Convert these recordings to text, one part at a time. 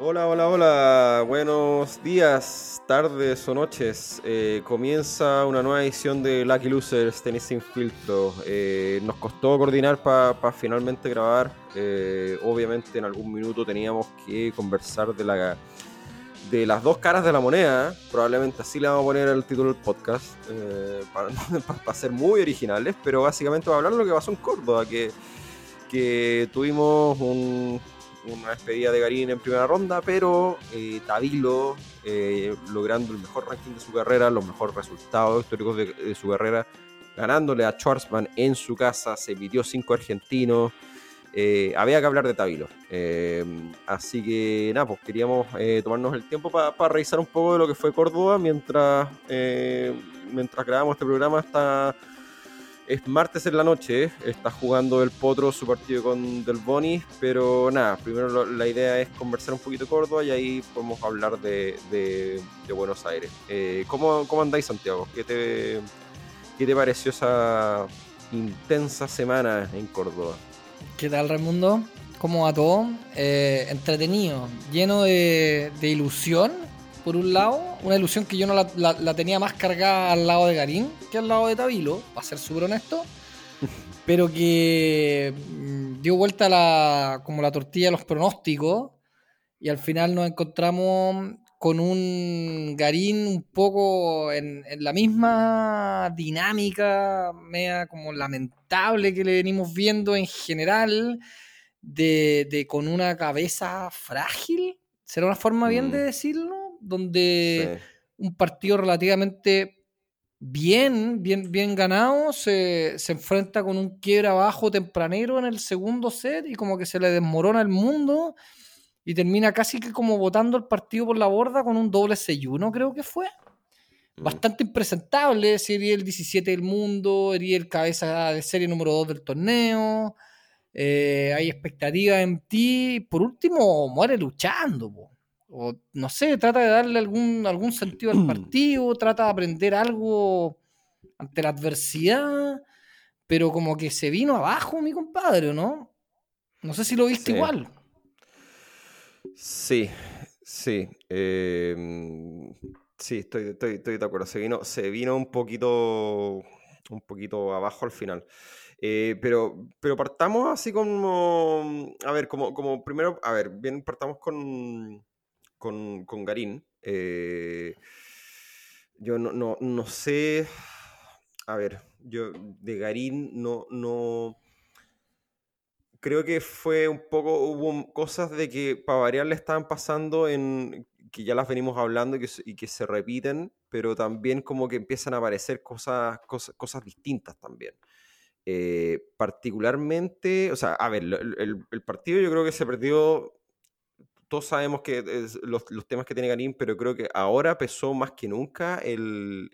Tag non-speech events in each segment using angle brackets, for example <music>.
Hola, hola, hola. Buenos días, tardes o noches. Eh, comienza una nueva edición de Lucky Losers Tenis Sin Filtro. Eh, nos costó coordinar para finalmente grabar. Eh, obviamente en algún minuto teníamos que conversar de la de las dos caras de la moneda. Probablemente así le vamos a poner el título del podcast <laughs> para, ser muy originales, pero básicamente va a hablar de lo que pasó en Córdoba, que, que tuvimos un una despedida de Garín en primera ronda, pero eh, eh, logrando el mejor ranking de su carrera, los mejores resultados históricos de, su carrera, ganándole a Schwarzman en su casa, se pidió cinco argentinos. Eh, había que hablar de Tabilo. así que nada, pues queríamos tomarnos el tiempo para revisar un poco de lo que fue Córdoba mientras, mientras grabamos este programa hasta es martes en la noche, está jugando el Potro su partido con Del Boni, pero nada, primero la idea es conversar un poquito de Córdoba y ahí podemos hablar de, Buenos Aires. Eh, ¿cómo, ¿cómo, andáis, Santiago? ¿Qué te, ¿Qué te pareció esa intensa semana en Córdoba? ¿Qué tal, Raimundo? ¿Cómo va todo? Eh, entretenido, lleno de, de ilusión por un lado, una ilusión que yo no la, tenía más cargada al lado de Garín que al lado de Tabilo, para ser súper honesto, <laughs> pero que mm, dio vuelta la, como la tortilla de los pronósticos y al final nos encontramos con un Garín un poco en, la misma dinámica, media como lamentable que le venimos viendo en general, de, con una cabeza frágil, ¿será una forma bien de mm. decirlo? Donde un partido relativamente bien, bien, bien ganado se, enfrenta con un quiebra abajo tempranero en el segundo set y como que se le desmorona el mundo y termina casi que como botando el partido por la borda con un doble 6-1, creo que fue. Mm. Bastante impresentable, sería el 17 del mundo, sería el cabeza de serie número 2 del torneo. Eh, hay expectativa en ti. Por último, muere luchando. Po o no sé, trata de darle algún, algún sentido al <clears throat> partido, trata de aprender algo ante la adversidad, pero como que se vino abajo mi compadre, ¿no? No sé si lo viste igual. Sí, sí. Em, sí, estoy, estoy, de acuerdo. Se vino, se vino un poquito un poquito abajo al final. Eh, pero, pero partamos así como, a ver, como, como primero, a ver, bien, partamos con, con, con Garín. Eh, yo no, no, no, sé. A ver, yo de Garín no, no. Creo que fue un poco. Hubo cosas de que para variar le estaban pasando en. que ya las venimos hablando y que, se repiten, pero también como que empiezan a aparecer cosas, cosas, cosas distintas también. Eh, particularmente, o sea, a ver, el, el, partido yo creo que se perdió todos sabemos que los, temas que tiene Garín, pero creo que ahora pesó más que nunca el,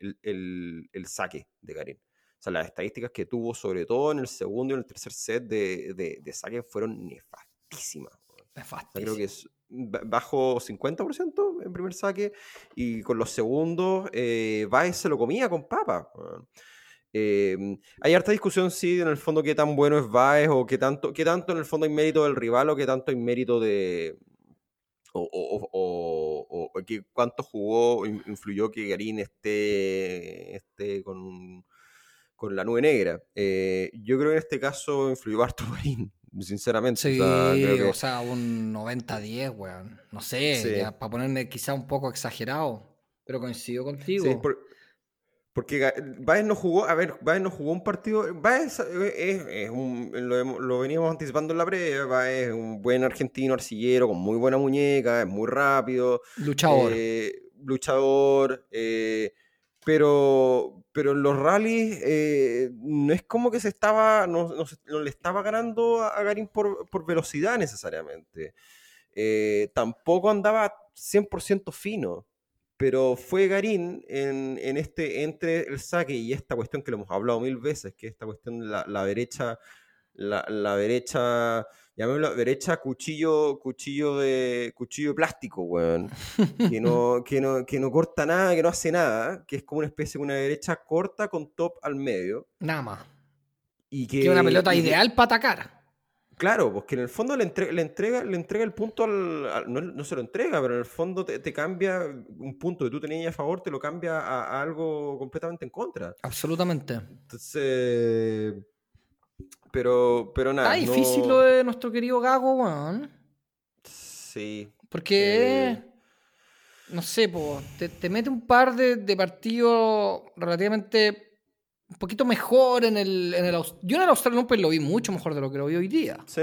saque de Garín. O sea, las estadísticas que tuvo, sobre todo en el segundo y en el tercer set de, saque, fueron nefastísimas. Nefastísimas. creo que es bajo 50% en primer saque y con los segundos, eh, Baez se lo comía con papa. Em, hay harta discusión, sí, en el fondo qué tan bueno es Baez o qué tanto, qué tanto en el fondo hay mérito del rival o qué tanto hay mérito de, o, o, que cuánto jugó, influyó que Garín esté, esté con, con la nube negra. Eh, yo creo que en este caso influyó harto <laughs> Garín, sinceramente. Sí, o sea, un 90-10, weón. No sé, para ponerme quizá un poco exagerado, pero coincido contigo. Sí, porque Baez no jugó, a ver, Baez no jugó un partido. Baez es, un, lo, veníamos anticipando en la previa. Baez es un buen argentino arcillero con muy buena muñeca, es muy rápido. Luchador. Eh, luchador. Eh, pero, pero en los rallies eh, no es como que se estaba, no, le estaba ganando a, Garín por, por velocidad necesariamente. tampoco andaba 100% fino pero fue Garín en, este, entre el saque y esta cuestión que lo hemos hablado mil veces, que esta cuestión, la, la derecha, la, la derecha, llamémosla derecha cuchillo, cuchillo de, cuchillo de plástico, weón, que no, que, no, que no corta nada, que no hace nada, que es como una especie de una derecha corta con top al medio. Nada más. Y que, una pelota ideal para atacar. Claro, porque en el fondo le, le, entrega, le entrega el punto al. no, se lo entrega, pero en el fondo te, cambia un punto que tú tenías a favor, te lo cambia a, algo completamente en contra. Absolutamente. Entonces. Pero, pero nada. Está difícil lo de nuestro querido Gago, weón. Sí. Porque. Eh, no sé, te, mete un par de, de partidos relativamente un poquito mejor en el, en el Yo en el Australian Open lo vi mucho mejor de lo que lo vi hoy día. Sí,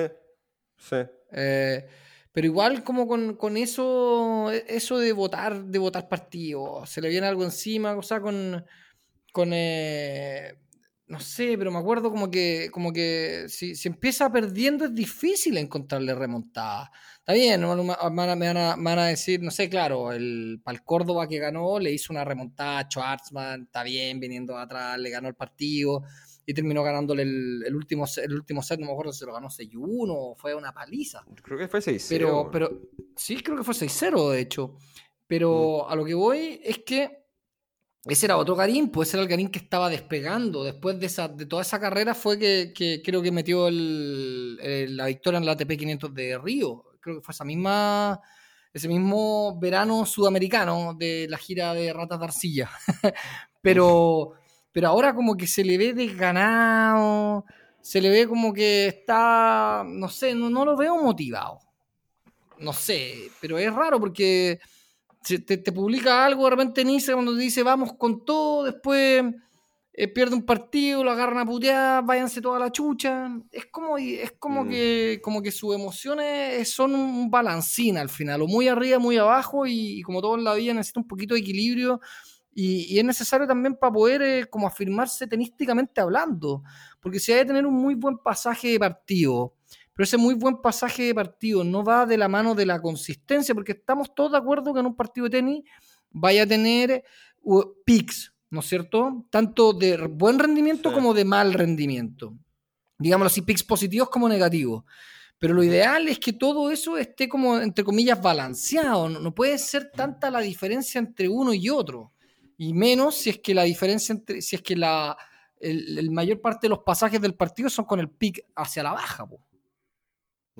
sí. Eh, pero igual como con, eso, eso de votar, de votar partidos, se le viene algo encima, o sea, con, con eh, no sé, pero me acuerdo como que, como que si, si empieza perdiendo es difícil encontrarle remontada. Está bien, me van, a, decir, no sé, claro, el, para el Córdoba que ganó le hizo una remontada a Schwarzman, está bien, viniendo atrás, le ganó el partido y terminó ganándole el, último, el último set, no me acuerdo si se lo ganó 6-1 o fue una paliza. Creo que fue 6-0. Pero, pero sí, creo que fue 6-0 de hecho. Pero mm. a lo que voy es que ese era otro Garín, pues ese era el Garín que estaba despegando. Después de, esa, de toda esa carrera fue que, creo que metió la victoria en la ATP 500 de Río creo que fue esa misma, ese mismo verano sudamericano de la gira de Ratas de Arcilla. <laughs> pero, pero ahora como que se le ve desganado, se le ve como que está, no sé, no, no lo veo motivado. No sé, pero es raro porque te, te publica algo de repente en Instagram cuando te dice vamos con todo, después eh, pierde un partido, lo agarran a putear, váyanse toda la chucha. Es como, es como, mm. que, como que sus emociones son un balancín al final, o muy arriba, muy abajo, y, como todo en la vida necesita un poquito de equilibrio. Y, es necesario también para poder eh, como afirmarse tenísticamente hablando, porque si hay que tener un muy buen pasaje de partido, pero ese muy buen pasaje de partido no va de la mano de la consistencia, porque estamos todos de acuerdo que en un partido de tenis vaya a tener uh, picks, ¿no es cierto? Tanto de buen rendimiento como de mal rendimiento. Digámoslo así, picks positivos como negativos. Pero lo ideal es que todo eso esté como, entre comillas, balanceado. No, puede ser tanta la diferencia entre uno y otro. Y menos si es que la diferencia entre, si es que la el, mayor parte de los pasajes del partido son con el pick hacia la baja. Mm.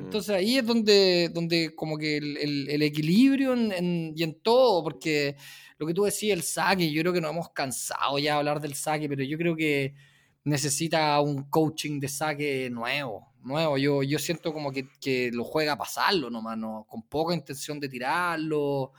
Entonces ahí es donde, donde como que el, equilibrio y en todo, porque lo que tú decías, el saque, yo creo que nos hemos cansado ya de hablar del saque, pero yo creo que necesita un coaching de saque nuevo, nuevo. Yo, yo siento como que, lo juega a pasarlo nomás, ¿no? con poca intención de tirarlo,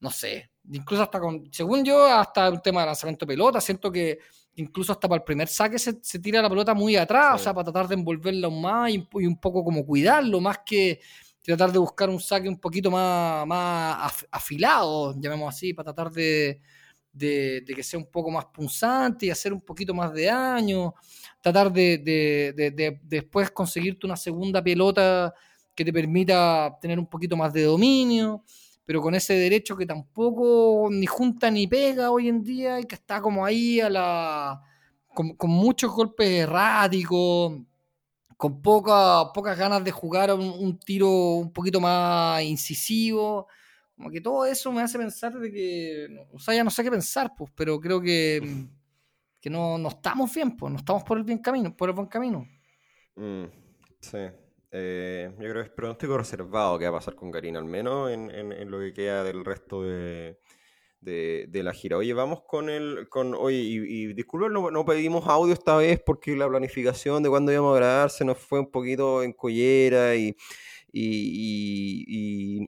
no sé. Incluso hasta con, según yo, hasta un tema de lanzamiento de pelota, siento que incluso hasta para el primer saque se, tira la pelota muy atrás, o sea, para tratar de envolverla aún más y, y, un poco como cuidarlo, más que tratar de buscar un saque un poquito más, más afilado, llamemos así, para tratar de, que sea un poco más punzante y hacer un poquito más de daño, tratar de, después conseguirte una segunda pelota que te permita tener un poquito más de dominio, pero con ese derecho que tampoco ni junta ni pega hoy en día y que está como ahí a la con, muchos golpes erráticos con poca, pocas ganas de jugar un, tiro un poquito más incisivo. Como que todo eso me hace pensar de que, o sea, ya no sé qué pensar, pues, pero creo que, que no, no estamos bien, pues, no estamos por el bien camino, por el buen camino. Mm, sí. Eh, yo creo que es pronóstico reservado que va a pasar con Karina, al menos en, en lo que queda del resto de, de, la gira. Oye, vamos con el. Con, oye, y, y disculpen, no, pedimos audio esta vez porque la planificación de cuándo íbamos a grabar se nos fue un poquito en collera y. Y,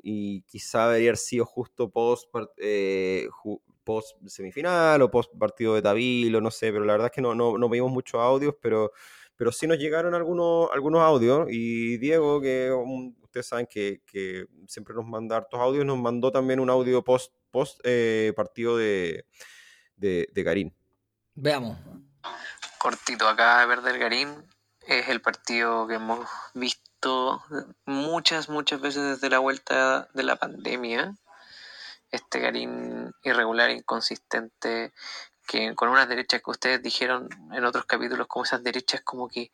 y, quizá debería haber sido justo post, eh, post semifinal o post partido de Tabilo, no sé, pero la verdad es que no, no, no pedimos muchos audios, pero, pero sí nos llegaron algunos, algunos audios y Diego, que ustedes saben que, que, siempre nos manda hartos audios, nos mandó también un audio post post eh, partido de, de, Garín. Veamos. Cortito, acá de perder Garín es el partido que hemos visto muchas, muchas veces desde la vuelta de la pandemia. Este Garín irregular, inconsistente, que con unas derechas que ustedes dijeron en otros capítulos, como esas derechas como que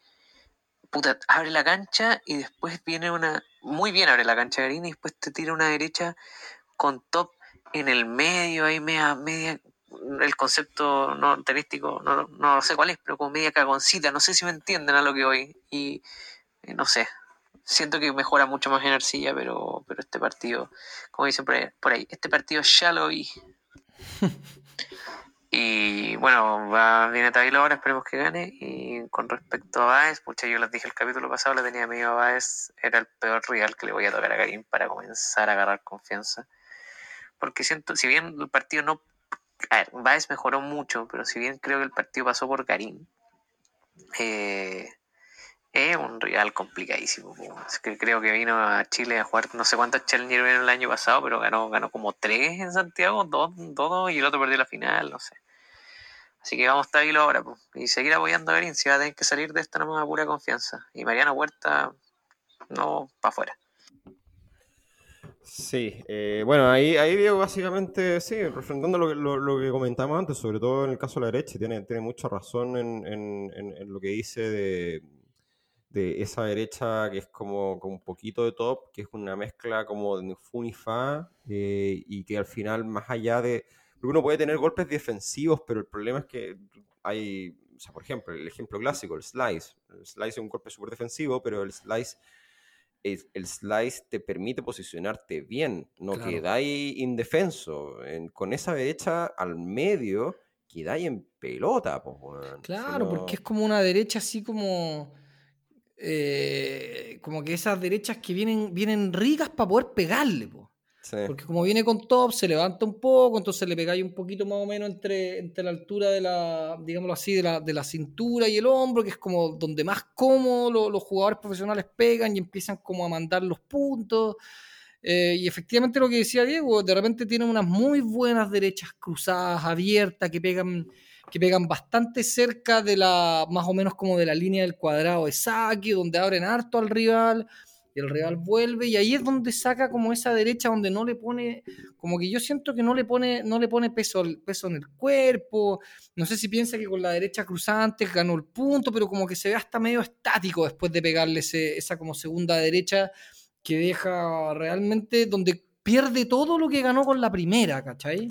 puta, abre la cancha y después viene una, muy bien abre la cancha y después te tira una derecha con top en el medio, ahí media, media, el concepto no tenístico, no, no sé cuál es, pero como media cagoncita, no sé si me entienden a lo que voy. Y no sé, siento que mejora mucho más en arcilla, pero, pero este partido, como dicen por ahí, este partido ya lo vi. <laughs> y bueno, va, viene Taylor ahora, esperemos que gane. Y con respecto a Baez, pucha, yo les dije el capítulo pasado, le tenía miedo a Baez, era el peor rival que le voy a tocar a Karim para comenzar a agarrar confianza. Porque siento, si bien el partido no. A ver, Baez mejoró mucho, pero si bien creo que el partido pasó por Karim, eh, es un rival complicadísimo. que creo que vino a Chile a jugar no sé cuántos Challenger vino el año pasado, pero ganó, ganó como tres en Santiago, dos, dos y el otro perdió la final, no sé. Así que vamos a estar ahora y seguir apoyando a Garín. Si va a tener que salir de esta nomás a pura confianza. Y Mariano Huerta, no, para afuera. Sí, eh, bueno, ahí, ahí Diego básicamente, sí, refrendando lo, lo, lo, que comentamos antes, sobre todo en el caso de la derecha, tiene, tiene mucha razón en, en, lo que dice de, de esa derecha que es como, como, un poquito de top, que es una mezcla como de Funifa eh, y que al final, más allá de... Uno puede tener golpes defensivos, pero el problema es que hay, o sea, por ejemplo, el ejemplo clásico, el slice. El slice es un golpe súper defensivo, pero el slice, el, slice te permite posicionarte bien, no claro. quedáis indefenso. En, con esa derecha al medio, quedáis en pelota. Pues, bueno. Claro, no... porque es como una derecha así como eh, como que esas derechas que vienen, vienen ricas para poder pegarle, po. Porque como viene con top, se levanta un poco, entonces le pegáis un poquito más o menos entre, entre la altura de la, digámoslo así, de la, de la cintura y el hombro, que es como donde más cómodo lo, los jugadores profesionales pegan y empiezan como a mandar los puntos. Eh, y efectivamente lo que decía Diego, de repente tienen unas muy buenas derechas cruzadas, abiertas, que pegan que pegan bastante cerca de la, más o menos como de la línea del cuadrado de Saki, donde abren harto al rival, el rival vuelve, y ahí es donde saca como esa derecha donde no le pone, como que yo siento que no le pone, no le pone peso, peso en el cuerpo, no sé si piensa que con la derecha cruzante ganó el punto, pero como que se ve hasta medio estático después de pegarle esa como segunda derecha que deja realmente donde pierde todo lo que ganó con la primera, ¿cachai?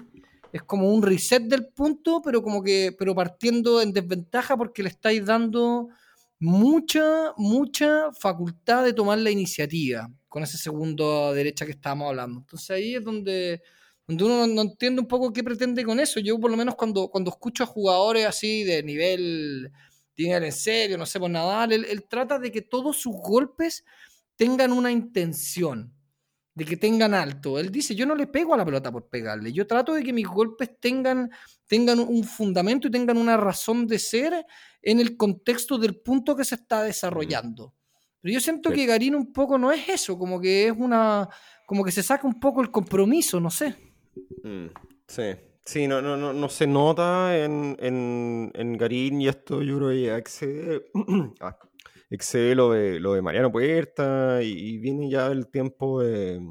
es como un reset del punto, pero como que, pero partiendo en desventaja porque le estáis dando mucha, mucha facultad de tomar la iniciativa con ese segundo derecha que estábamos hablando. Entonces ahí es donde, donde uno no entiende un poco qué pretende con eso. Yo por lo menos cuando, cuando escucho a jugadores así de nivel, nivel en serio, no sé, por Nadal, él, él trata de que todos sus golpes tengan una intención de que tengan alto. Él dice, yo no le pego a la pelota por pegarle, yo trato de que mis golpes tengan, tengan un fundamento y tengan una razón de ser en el contexto del punto que se está desarrollando. Pero yo siento sí. que Garín un poco no es eso, como que es una, como que se saca un poco el compromiso, no sé. Mm, sí. Sí, no, no, no, no se nota en, en, en Garín y esto yo creo que excede, <clears throat> ah, excede lo de, lo de Mariano Puerta y, viene ya el tiempo de,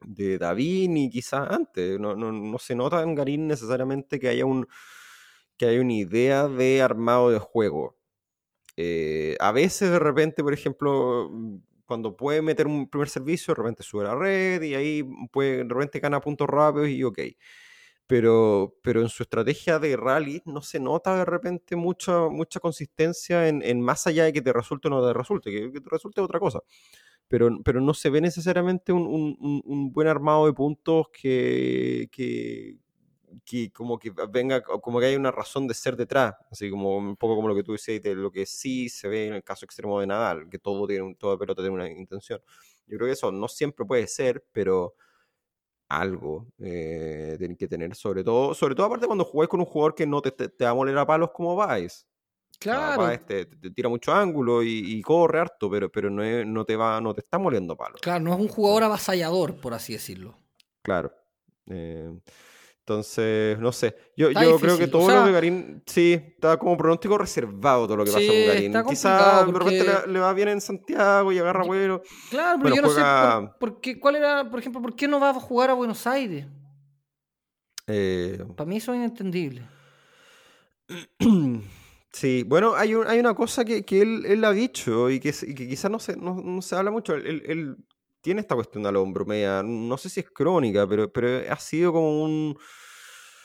de David y quizás antes. No, no, no, se nota en Garín necesariamente que haya, un, que haya una idea de armado de juego. Eh, a veces de repente, por ejemplo, cuando puede meter un primer servicio, de repente sube la red y ahí puede, de repente gana puntos rápidos y ok pero, pero en su estrategia de rally no se nota de repente mucha, mucha consistencia en, en más allá de que te resulte o no te resulte, que, que te resulte otra cosa. Pero, pero no se ve necesariamente un, un, un buen armado de puntos que, que, que, como que venga, como que hay una razón de ser detrás, así como un poco como lo que tú decías, de lo que sí se ve en el caso extremo de Nadal, que todo tiene, toda pelota tiene una intención. Yo creo que eso no siempre puede ser, pero algo eh, tienen que tener, sobre todo, sobre todo aparte cuando jugáis con un jugador que no te, te, te va a moler a palos como vais. Claro. O sea, te, te, tira mucho ángulo y, y, corre harto, pero, pero no, es, no, te va, no te está moliendo palos. Claro, no es un jugador avasallador, por así decirlo. Claro. Eh, entonces, no sé. Yo, yo creo que todo o sea, lo de Garín, sí, está como pronóstico reservado todo lo que sí, pasa con Garín. Quizás de repente le, le, va bien en Santiago y agarra vuelo. Claro, pero bueno, yo juega... no sé por, por, qué, cuál era, por ejemplo, por qué no va a jugar a Buenos Aires. Eh... Para mí eso es inentendible. <clears throat> Sí, bueno, hay, un, hay una cosa que, que él, él, ha dicho y que, y que quizás no se, no, no, se habla mucho. Él, él, tiene esta cuestión de la hombro media, no sé si es crónica, pero, pero ha sido como un...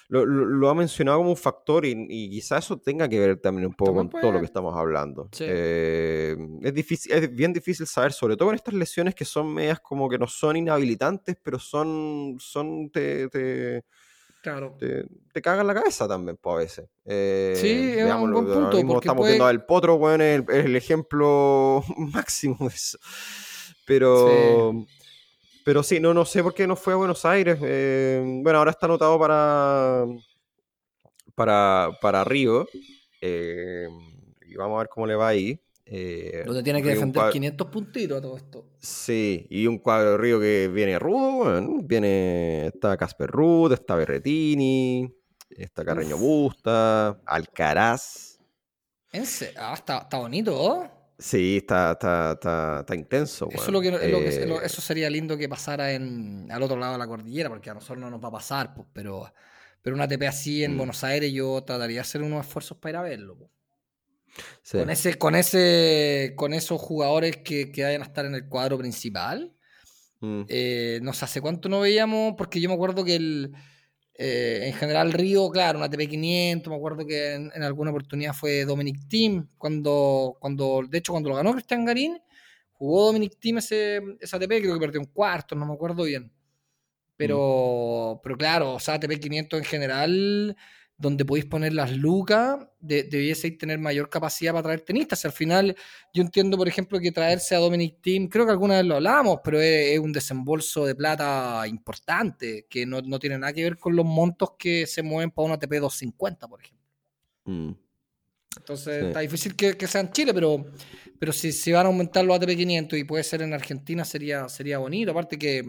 lo, ha mencionado como un factor y, y quizás eso tenga que ver también un poco con todo lo que estamos hablando. Eh, es, difícil, es bien difícil saber, sobre todo con estas lesiones que son medias como que no son inhabilitantes, pero son, son te, te Claro. Te, te cagan la cabeza también, pues, a veces. Eh, sí, es un buen punto. estamos viendo al Potro, bueno, es el, ejemplo <laughs> máximo de eso. Pero, pero sí, no, no sé por qué no fue a Buenos Aires. Eh, bueno, ahora está anotado para, para, para Río. Eh, y vamos a ver cómo le va ahí. Eh, Donde tiene que defender 500 puntitos a todo esto. Sí, y un cuadro de Río que viene rudo, bueno, viene, está Casper Ruth, está Berretini, está Carreño Busta, Alcaraz. Ah, está, bonito, Sí, está, está, está, intenso. Eso, lo que, eh, eso sería lindo que pasara en, al otro lado de la cordillera, porque a nosotros no nos va a pasar, pues, pero, pero una TP así en mm. Buenos Aires yo trataría de hacer unos esfuerzos para ir a verlo. Pues. Con ese, con ese, con esos jugadores que, que vayan a estar en el cuadro principal. Mm. Eh, no sé, hace cuánto no veíamos, porque yo me acuerdo que el, eh, en general Río, claro, una TP500, me acuerdo que en, alguna oportunidad fue Dominic Team, cuando, cuando, de hecho cuando lo ganó Cristian Garín, jugó Dominic Team ese, esa TP, creo que perdió un cuarto, no me acuerdo bien. Pero, mm. pero claro, o sea, TP500 en general donde podéis poner las lucas, de, debieseis tener mayor capacidad para traer tenistas. Al final, yo entiendo, por ejemplo, que traerse a Dominic Team, creo que alguna vez lo hablamos, pero es, un desembolso de plata importante, que no, tiene nada que ver con los montos que se mueven para una ATP 250, por ejemplo. Mm. Entonces, está difícil que, sea en Chile, pero, pero si, si van a aumentar los ATP 500 y puede ser en Argentina, sería, sería bonito. Aparte que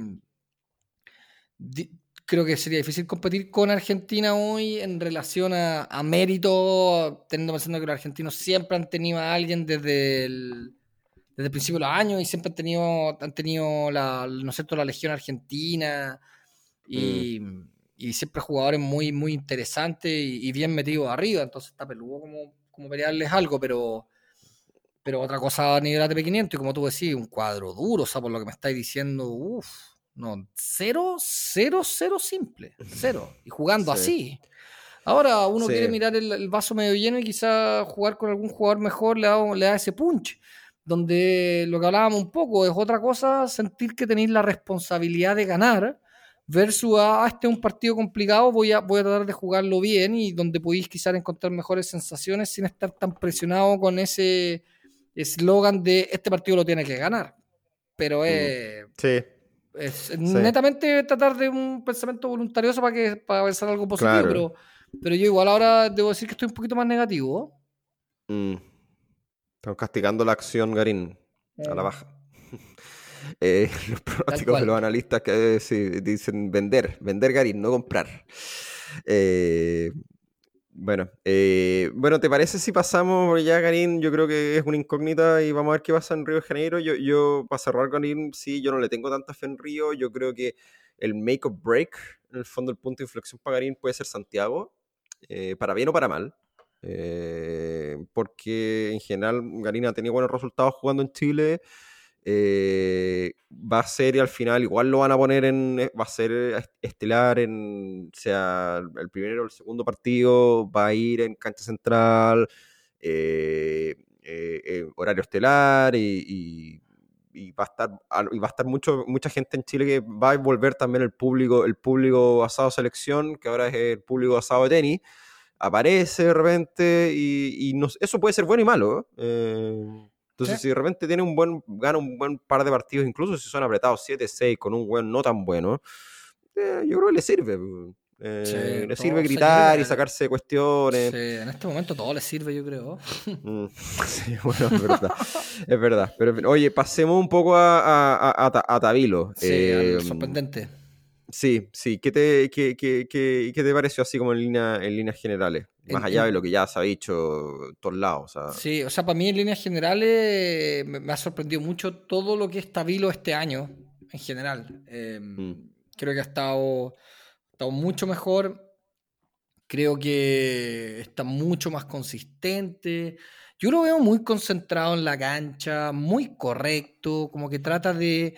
creo que sería difícil competir con Argentina hoy en relación a, mérito, teniendo pensando que los argentinos siempre han tenido a alguien desde el, desde el principio de los años y siempre han tenido, han tenido la, ¿no sé, la Legión Argentina y, mm. y, siempre jugadores muy, muy interesantes y, bien metidos arriba, entonces está peludo como, como pelearles algo, pero pero otra cosa a nivel ATP 500 y como tú decís, un cuadro duro, o sea, por lo que me estáis diciendo, uff no, cero, cero, cero simple. Cero. Y <laughs> jugando así. Ahora uno quiere mirar el, vaso medio lleno y quizá jugar con algún jugador mejor le da, le da ese punch. Donde lo que hablábamos un poco es otra cosa sentir que tenéis la responsabilidad de ganar versus a ah, este es un partido complicado, voy a, voy a tratar de jugarlo bien y donde podéis quizás encontrar mejores sensaciones sin estar tan presionado con ese eslogan de este partido lo tiene que ganar. Pero es... Sí es netamente tratar de un pensamiento voluntarioso para que para pensar algo positivo, pero, pero yo igual ahora debo decir que estoy un poquito más negativo. Mm. Estamos castigando la acción Garín a la eh. baja. <laughs> Eh, <laughs> los pronósticos de los analistas que dicen vender, vender Garín, no comprar. Eh, bueno, eh, bueno, ¿te parece si pasamos ya, Karim? Yo creo que es una incógnita y vamos a ver qué pasa en Río de Janeiro. Yo, yo para cerrar, Karim, sí, yo no le tengo tanta fe en Río. Yo creo que el make or break, en el fondo, el punto de inflexión para Garín puede ser Santiago, eh, para bien o para mal. Eh, porque en general Garín ha tenido buenos resultados jugando en Chile. Eh, va a ser y al final igual lo van a poner en, eh, va a ser eh, estelar en, sea el primero o el segundo partido, va a ir en cancha central, horario estelar y, va a estar va a estar mucho, mucha gente en Chile que va a volver también el público, el público asado selección, que ahora es el público asado de tenis, aparece de repente y, eso puede ser bueno y malo. Entonces, si de repente tiene un buen, gana un buen par de partidos, incluso si son apretados 7-6 con un buen no tan bueno, eh, yo creo que le sirve. Eh, le sirve gritar y sacarse cuestiones. Sí, en este momento todo le sirve, yo creo. <laughs> Mm, <laughs> sí, bueno, es verdad. es verdad. Pero, oye, pasemos un poco a, a, a, Tabilo. Sí, eh, sorprendente. Sí, sí. ¿Qué te, qué, qué, qué, te pareció así como en, línea, en líneas generales? Más allá de lo que ya se ha dicho en todos lados. Sí, o sea, para mí en líneas generales me, ha sorprendido mucho todo lo que es Tabilo este año, en general. Em, mm. Creo que ha estado, estado mucho mejor. Creo que está mucho más consistente. Yo lo veo muy concentrado en la cancha, muy correcto, como que trata de,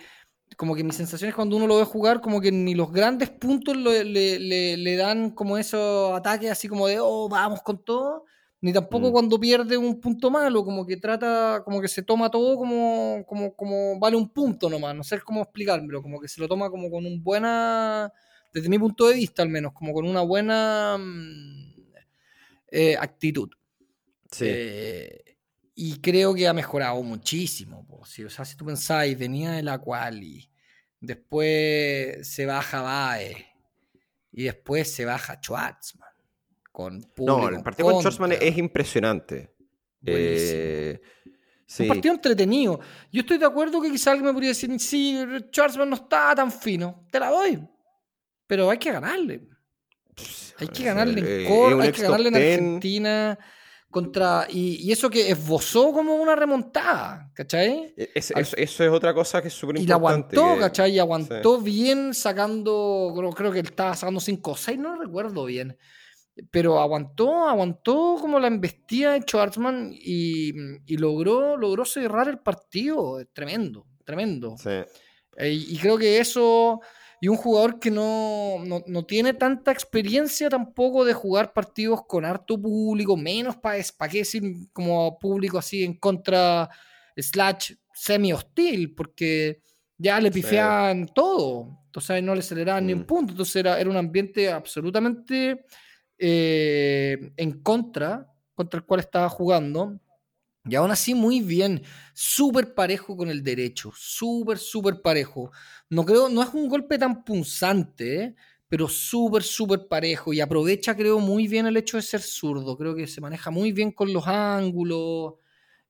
como que mi sensación es cuando uno lo ve jugar, como que ni los grandes puntos le, le, dan como esos ataques así como de, oh, vamos con todo, ni tampoco mm. cuando pierde un punto malo, como que trata, como que se toma todo como, como, como vale un punto nomás, no sé cómo explicármelo, como que se lo toma como con un buena, desde mi punto de vista al menos, como con una buena mm, eh, actitud. Sí. Eh, y creo que ha mejorado muchísimo. O sea, si tú pensáis, venía de la quali, después se baja Bae y después se baja Schwarzman. Con no, el partido con Schwarzman es impresionante. Eh, Un partido entretenido. Yo estoy de acuerdo que quizá alguien me podría decir, sí, Schwarzman no está tan fino. Te la doy. Pero hay que ganarle. Hay que ganarle en eh, Cor, hay que ganarle en Argentina contra y, eso que esbozó como una remontada, ¿cachai? E, eso es otra cosa que es súper importante. Y la aguantó, ¿cachai? Y aguantó bien sacando, creo, creo, que él estaba sacando 5 o 6, no recuerdo bien. Pero aguantó, aguantó como la embestida de Schwarzman y, y logró, logró cerrar el partido. Tremendo, tremendo. Sí. Eh, y creo que eso y un jugador que no, tiene tanta experiencia tampoco de jugar partidos con harto público, menos para pa qué decir como público así en contra slash semi hostil, porque ya le pifiaban todo, entonces no le aceleraban ni un mm. punto, entonces era, era un ambiente absolutamente eh, en contra, contra el cual estaba jugando. Y aún así, muy bien, súper parejo con el derecho, súper, súper parejo. No creo, no es un golpe tan punzante, ¿eh? pero súper, súper parejo. Y aprovecha, creo, muy bien el hecho de ser zurdo. Creo que se maneja muy bien con los ángulos.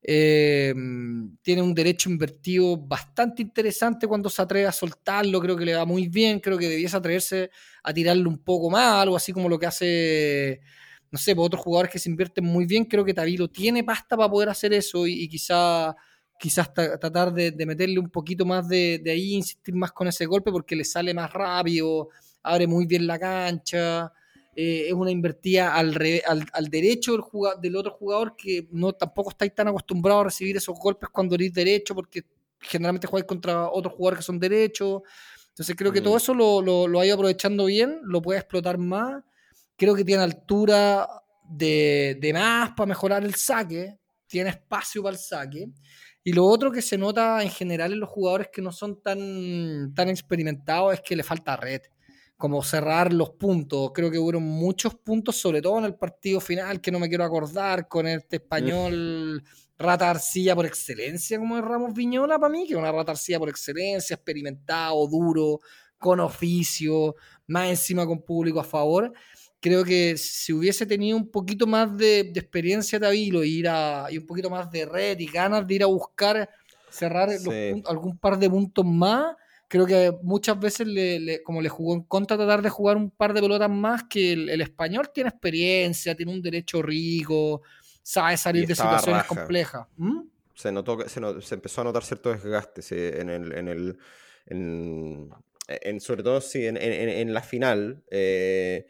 Em, tiene un derecho invertido bastante interesante cuando se atreve a soltarlo. Creo que le va muy bien. Creo que debiese atreverse a tirarlo un poco más, algo así como lo que hace no sé, por pues, otros jugadores que se invierten muy bien, creo que Tavilo tiene pasta para poder hacer eso y, quizá, quizás tratar de, meterle un poquito más de, ahí, insistir más con ese golpe porque le sale más rápido, abre muy bien la cancha. Eh, es una invertida al, al, derecho del, del, otro jugador que no tampoco estáis tan acostumbrado a recibir esos golpes cuando eres derecho porque generalmente jugáis contra otros jugadores que son derechos. Entonces creo que todo mm. eso lo, lo, lo ha ido aprovechando bien, lo puede explotar más Creo que tiene altura de, de más para mejorar el saque, tiene espacio para el saque. Y lo otro que se nota en general en los jugadores que no son tan, tan experimentados es que le falta red, como cerrar los puntos. Creo que hubo muchos puntos, sobre todo en el partido final, que no me quiero acordar, con este español rata arcilla por excelencia, como es Ramos Viñola para mí, que es una rata arcilla por excelencia, experimentado, duro, con oficio, más encima con público a favor creo que si hubiese tenido un poquito más de, experiencia Tavilo y, ir a, y un poquito más de red y ganas de ir a buscar cerrar algún par de puntos más, creo que muchas veces le, como le jugó en contra tratar de jugar un par de pelotas más que el, español tiene experiencia, tiene un derecho rico, sabe salir de situaciones complejas. ¿Mm? Se notó se, se, empezó a notar cierto desgaste en el, en el en, sobre todo sí, en, en la final. Eh,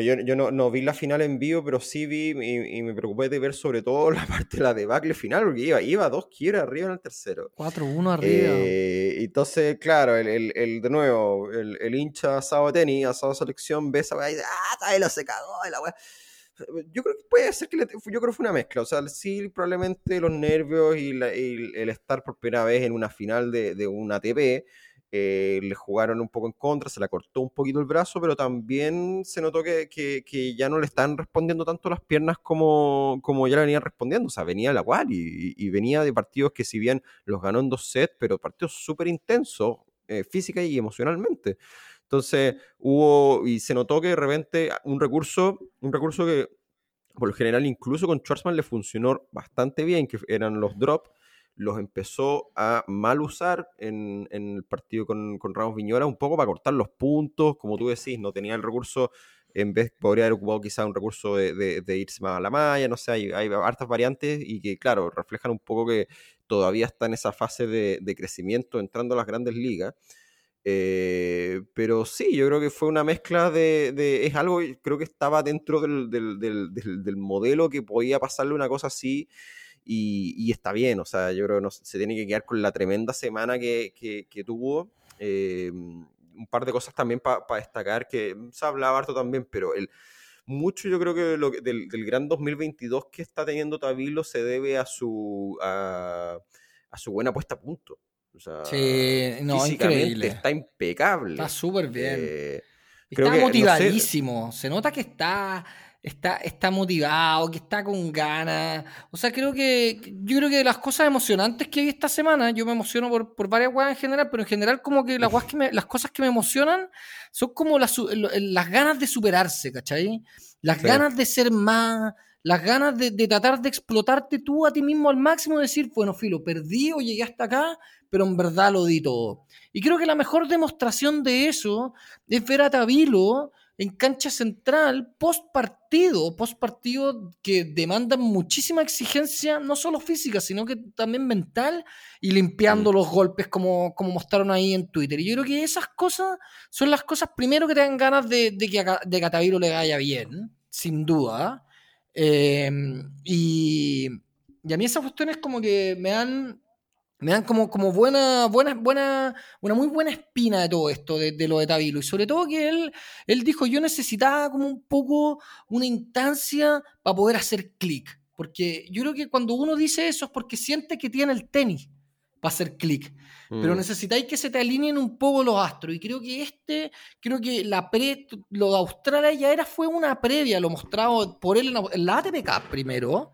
yo, yo no, no, vi la final en vivo, pero sí vi y, me preocupé de ver sobre todo <laughs> la parte de la debacle final, porque iba, iba dos quiebres arriba en el tercero. 4-1 arriba. Eh, entonces, claro, el, el, el, de nuevo, el, el hincha asado tenis, asado selección, ve esa weá y dice, ah, lo se cagó, la weá. Yo creo que puede ser que yo creo que fue una mezcla. O sea, sí, probablemente los nervios y, y el estar por primera vez en una final de, de una ATP eh, le jugaron un poco en contra, se le cortó un poquito el brazo, pero también se notó que, ya no le están respondiendo tanto las piernas como, ya le venían respondiendo. O sea, venía la cual y, venía de partidos que si bien los ganó en dos sets, pero partidos súper intensos eh, física y emocionalmente. Entonces hubo y se notó que de repente un recurso, un recurso que por lo general incluso con Schwarzman le funcionó bastante bien, que eran los drops, los empezó a mal usar en, el partido con, Ramos Viñola, un poco para cortar los puntos, como tú decís, no tenía el recurso, en vez podría haber ocupado quizá un recurso de, irse más a la malla, no sé, hay, hay, hartas variantes y que, claro, reflejan un poco que todavía está en esa fase de, crecimiento entrando a las grandes ligas. Eh, pero sí, yo creo que fue una mezcla de, es algo, creo que estaba dentro del, del modelo que podía pasarle una cosa así y, está bien, o sea, yo creo que no, se tiene que quedar con la tremenda semana que, que, tuvo. Eh, un par de cosas también para destacar, que se hablaba harto también, pero el, mucho yo creo que lo, del, del, gran 2022 que está teniendo Tabilo se debe a su, a, su buena puesta a punto. O sea, sí, no, increíble. está impecable. Está súper bien. Eh, está motivadísimo. Se nota que está está, está motivado, que está con ganas. O sea, creo que yo creo que las cosas emocionantes que hay esta semana, yo me emociono por, por varias cosas en general, pero en general como que las, que las cosas que me emocionan son como las, las ganas de superarse, ¿cachai? Las ganas de ser más, las ganas de, de, tratar de explotarte tú a ti mismo al máximo, decir, bueno, filo, perdí o llegué hasta acá, pero en verdad lo di todo. Y creo que la mejor demostración de eso es ver a Tabilo en cancha central, post partido, post partido que demandan muchísima exigencia, no solo física, sino que también mental, y limpiando mm. los golpes como, como mostraron ahí en Twitter. Y yo creo que esas cosas son las cosas primero que te dan ganas de, que, a, de Cataviro le vaya bien, sin duda. Eh, y, y a mí esas cuestiones como que me han me dan como, como buena, buena, buena, una muy buena espina de todo esto, de, lo de Tabilo. Y sobre todo que él, él dijo, yo necesitaba como un poco una instancia para poder hacer clic. Porque yo creo que cuando uno dice eso es porque siente que tiene el tenis para hacer clic. Pero mm. necesitáis que se te alineen un poco los astros. Y creo que este, creo que la pre, lo de Australia ya era, fue una previa, lo mostrado por él en, la ATP primero,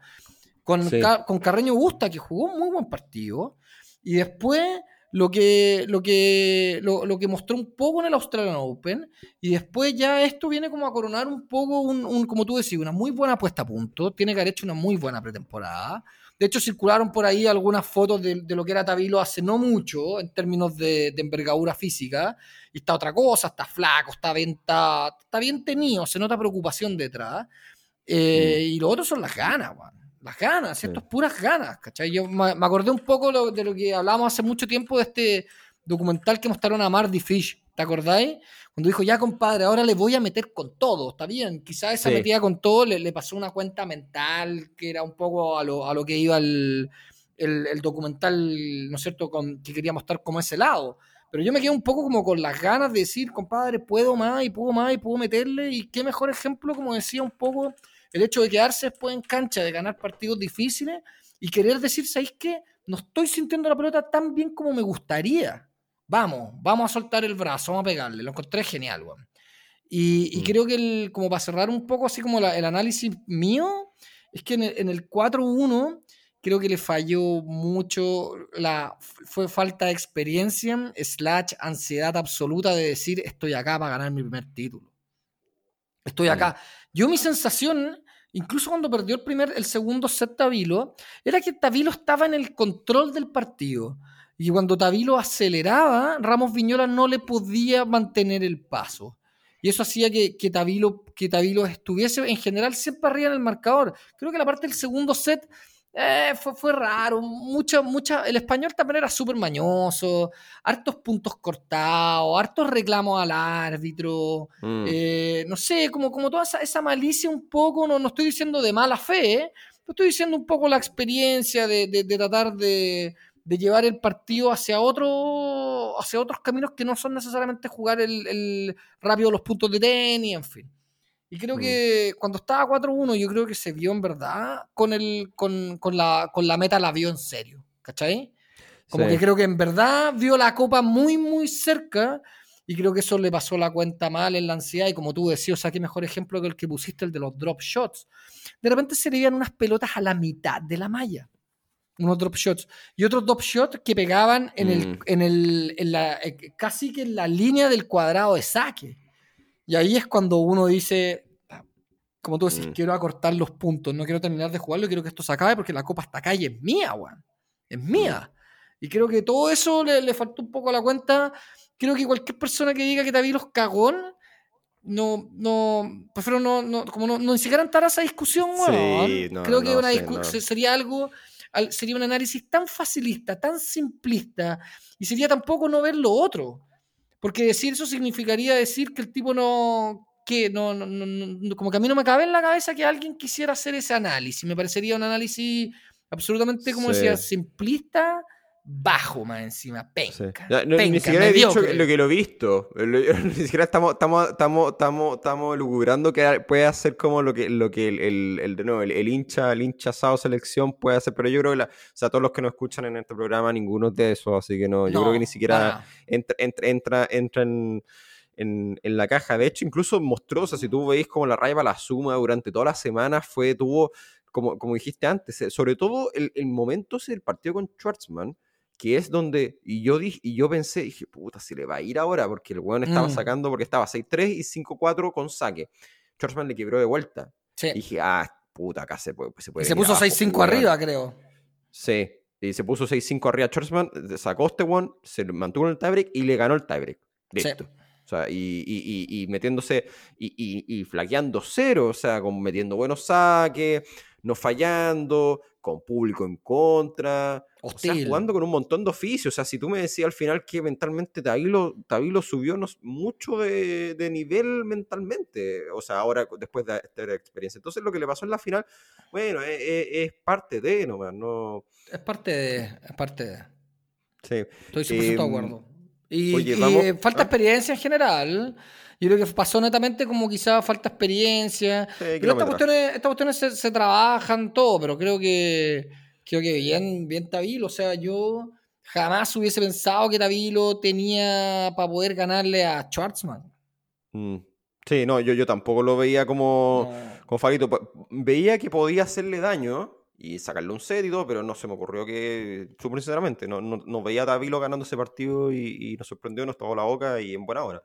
con, con Carreño Busta, que jugó un muy buen partido. Y después lo que, lo que, lo, que mostró un poco en el Australian Open. Y después ya esto viene como a coronar un poco, un, como tú decís, una muy buena puesta a punto. Tiene que haber hecho una muy buena pretemporada. De hecho, circularon por ahí algunas fotos de, lo que era Tabilo hace no mucho, en términos de, envergadura física. Y está otra cosa, está flaco, está bien, está, bien tenido, se nota preocupación detrás. Eh, mm. Y lo otro son las ganas, man las ganas, ¿cierto? Puras ganas, ¿cachai? Yo me, acordé un poco de lo que hablábamos hace mucho tiempo de este documental que mostraron a Marty Fish, ¿te acordáis? Cuando dijo, ya compadre, ahora le voy a meter con todo, está bien, quizás esa metida con todo le, pasó una cuenta mental que era un poco a lo, a lo que iba el, el, documental, ¿no es cierto?, con, que quería mostrar como ese lado. Pero yo me quedé un poco como con las ganas de decir, compadre, puedo más y puedo más y puedo meterle. Y qué mejor ejemplo, como decía un poco, el hecho de quedarse después en cancha, de ganar partidos difíciles y querer decir, ¿sabéis qué? No estoy sintiendo la pelota tan bien como me gustaría. Vamos, vamos a soltar el brazo, vamos a pegarle. Lo encontré genial, weón. Y, mm. creo que, el, como para cerrar un poco así como el análisis mío, es que en el, 4-1 creo que le falló mucho, la, fue falta de experiencia, slash ansiedad absoluta de decir estoy acá para ganar mi primer título. Estoy mm. acá. Yo mi sensación, incluso cuando perdió el primer, el segundo set Tavilo, era que Tavilo estaba en el control del partido. Y cuando Tavilo aceleraba, Ramos Viñola no le podía mantener el paso. Y eso hacía que, que, que Tavilo estuviese en general siempre arriba en el marcador. Creo que la parte del segundo set eh, fue, fue, raro, mucha, mucha, el español también era súper mañoso, hartos puntos cortados, hartos reclamos al árbitro, mm. eh, no sé, como, como toda esa, malicia un poco, no, no estoy diciendo de mala fe, ¿eh? estoy diciendo un poco la experiencia de, de, tratar de, de, llevar el partido hacia, otro, hacia otros caminos que no son necesariamente jugar el, el rápido los puntos de tenis, en fin. Y creo mm. que cuando estaba 4-1, yo creo que se vio en verdad con, el, con, con, la, con la meta, la vio en serio. ¿Cachai? Como que creo que en verdad vio la copa muy, muy cerca. Y creo que eso le pasó la cuenta mal en la ansiedad. Y como tú decías, o sea, qué mejor ejemplo que el que pusiste, el de los drop shots. De repente se le veían unas pelotas a la mitad de la malla. Unos drop shots. Y otros drop shots que pegaban en el, mm. en el, en la, eh, casi que en la línea del cuadrado de saque. Y ahí es cuando uno dice, como tú decís, mm. quiero acortar los puntos, no quiero terminar de jugarlo, quiero que esto se acabe porque la copa está acá y es mía, weón. Es mía. Mm. Y creo que todo eso le, faltó un poco a la cuenta. Creo que cualquier persona que diga que te vi los cagón, no, no, prefiero no, no, como no, no ni siquiera entrar a esa discusión, weón. creo que una sería algo, sería un análisis tan facilista, tan simplista, y sería tampoco no ver lo otro. Porque decir eso significaría decir que el tipo no, que no, no, como que a mí no me cabe en la cabeza que alguien quisiera hacer ese análisis. Me parecería un análisis Absolutamente, como Sí. decía, simplista, bajo más encima, penca. Sí. Ni siquiera he dicho lo que lo he visto. <laughs> Ni siquiera estamos, estamos, estamos, estamos, estamos lucubrando que puede hacer como lo que, lo que el, el, el, de nuevo, el, el hincha, el hincha asado selección puede hacer. Pero yo creo que la, o sea, todos los que nos escuchan en este programa, ninguno es de eso. Así que no, yo No, creo que ni siquiera entra, entra, entra, entra en, en, en la caja. De hecho, incluso mostró, o sea, si tú veis como la Raiva la suma durante toda la semana fue, tuvo, como, como dijiste antes, eh, sobre todo el, el momento ese del partido con Schwartzman, que es donde, y yo dije, y yo pensé, dije, puta, si le va a ir ahora, porque el weón estaba Mm. sacando, porque estaba 6-3 y 5-4 con saque. Schwartzman le quebró de vuelta. Sí. Y dije, ah, puta, acá se puede, se puede Y se puso abajo, 6-5 weón. arriba, creo. Sí, y se puso 6-5 arriba Schwarzman, sacó este one, se mantuvo en el tiebreak y le ganó el tiebreak. Sí. Listo. O sea, y, y- y- y metiéndose y, flaqueando cero, o sea, con metiendo buenos saques, no fallando, con público en contra. O sea, Hostil. jugando con un montón de oficios. O sea, si tú me decías al final que mentalmente Tavilo, Tavilo subió nos- mucho de, de nivel mentalmente. O sea, ahora después de esta experiencia. Entonces, lo que le pasó en la final, bueno, es, es- es parte de nomás, no. Es parte de. Es parte de. Sí. Estoy 100% de Em, acuerdo. Y, oye, y, vamos- eh, falta ah. experiencia en general. Yo creo que pasó netamente como quizá falta experiencia. Sí, Pero estas cuestiones, estas cuestiones se, se trabajan todo, pero creo que creo que bien, bien Tavilo. O sea, yo jamás hubiese pensado que Tavilo tenía para poder ganarle a Schwartzman. Mm. Sí, no, yo, yo tampoco lo veía como, No. como favorito. Pa- Veía que podía hacerle daño y sacarle un set y todo, pero no se me ocurrió que, súper sinceramente, no, no, no veía a Davilo ganando ese partido y, y nos sorprendió, nos tocó la boca y en buena hora.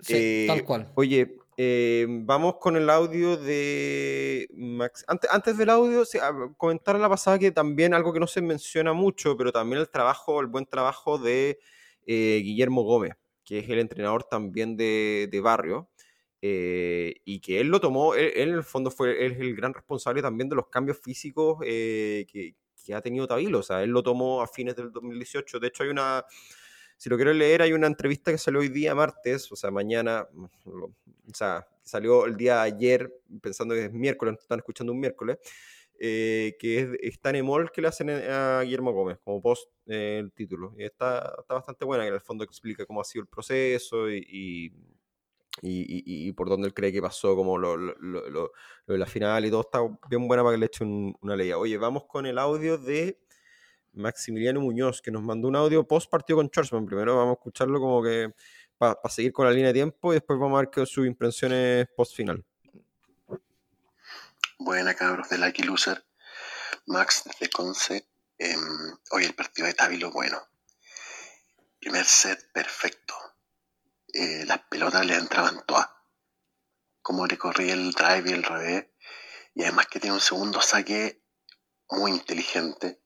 Sí, Eh, tal cual. Oye, eh, vamos con el audio de Max. Antes, antes del audio, sí, a- comentar a la pasada que también algo que no se menciona mucho, pero también el trabajo, el buen trabajo de eh, Guillermo Gómez, que es el entrenador también de, de Barrio, eh, y que él lo tomó, él, él en el fondo fue él el gran responsable también de los cambios físicos eh, que, que ha tenido Tavilo, o sea, él lo tomó a fines del 2018, de hecho hay una si lo quiero leer, hay una entrevista que salió hoy día martes, o sea, mañana, lo- o sea, salió el día ayer, pensando que es miércoles, están escuchando un miércoles, eh, que es, está en Emol que le hacen a Guillermo Gómez, como post eh, el título. Y está, está bastante buena, en el fondo explica cómo ha sido el proceso y, y, y- y- y por dónde él cree que pasó, como lo, lo- lo- lo- de la final y todo. Está bien buena para que le eche un- una leída. Oye, vamos con el audio de Maximiliano Muñoz, que nos mandó un audio post partido con Schwarzman. Primero vamos a escucharlo como que para seguir con la línea de tiempo y después vamos a ver qué sus impresiones post final. Buena cabros de Lucky Loser. Max de Conce. Em, hoy el partido de Távilo, bueno. Primer set, perfecto. Eh, las pelotas le entraban todas. Como le corría el drive y el revés. Y además que tiene un segundo saque muy inteligente.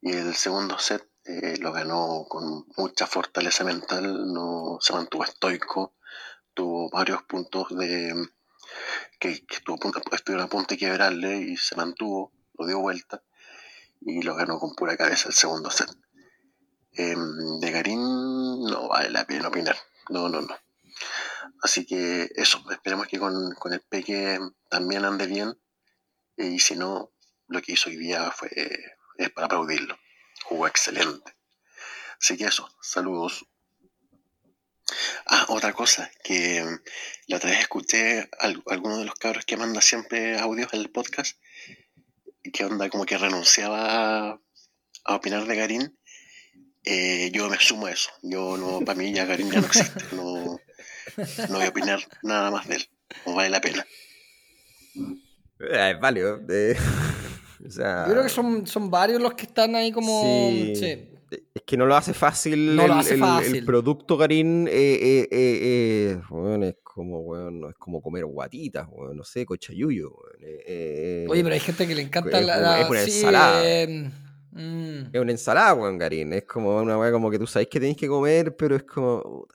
Y el segundo set eh, lo ganó con mucha fortaleza mental. No se mantuvo estoico. Tuvo varios puntos de que, que estuvo a punto- estuvieron a punto de quebrarle y se mantuvo, lo dio vuelta y lo ganó con pura cabeza el segundo set. Em, de Garín no vale la pena opinar, no, no, no. Así que eso, esperemos que con, con el Peque también ande bien y si no, lo que hizo hoy día fue es para aplaudirlo, jugó excelente. Así que eso, saludos. Ah, otra cosa, que mm, la otra vez escuché a al- alguno de los cabros que manda siempre audios el podcast, que onda como que renunciaba a, opinar de Garín. Eh, yo me sumo a eso. Yo no, para mí ya Garín ya no existe. No, no voy a opinar nada más de él. No vale la pena. Eh, es válido. eh, <laughs> o sea, Yo creo que son, son varios los que están ahí como. Sí. sí. Es que no lo hace fácil, No el, lo hace el- fácil. el producto Garín. Eh, eh, eh, eh, es como, weón, no es como comer guatitas, weón, no sé, cochayuyo. eh, eh, Oye, pero hay gente que le encanta es la. la- es una sí, ensalada. Mm. Es una ensalada, weón, Garín. Es como una weá como que tú sabes que tenéis que comer, pero es como.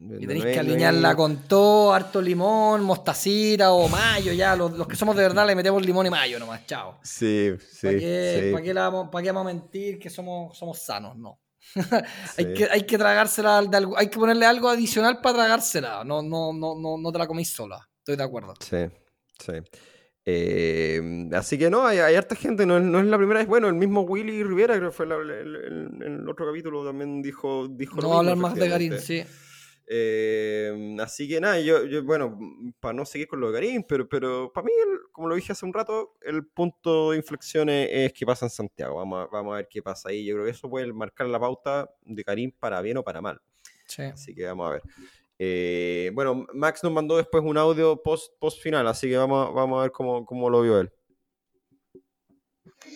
Y tenéis que no alinearla con todo, harto limón, mostacita o mayo, ya. Los, los que somos de verdad le metemos limón y mayo nomás, chao. Sí, sí. ¿Para qué, sí, pa' qué la vamos, pa' qué vamos a mentir que somos, somos sanos? No. <laughs> hay, sí. que, hay que tragársela, de algo- hay que ponerle algo adicional para tragársela. No, no, no, no, no te la comís sola. Estoy de acuerdo. Sí, sí. Eh, así que no, hay, hay harta gente, no, es- no es la primera vez. Bueno, el mismo Willy Rivera, creo que fue la- el, otro capítulo, también dijo, dijo No lo mismo, hablar más de Garín, sí. Eh, así que nada, yo, yo, bueno, para no seguir con lo de Garín, pero, pero para mí, el- como lo dije hace un rato, el punto de inflexión es, es que pasa en Santiago. Vamos a, vamos a ver qué pasa ahí. Yo creo que eso puede marcar la pauta de Garín para bien o para mal. sí. Así que vamos a ver. Eh, bueno, Max nos mandó después un audio post, final, así que vamos, a- ver cómo, lo vio él.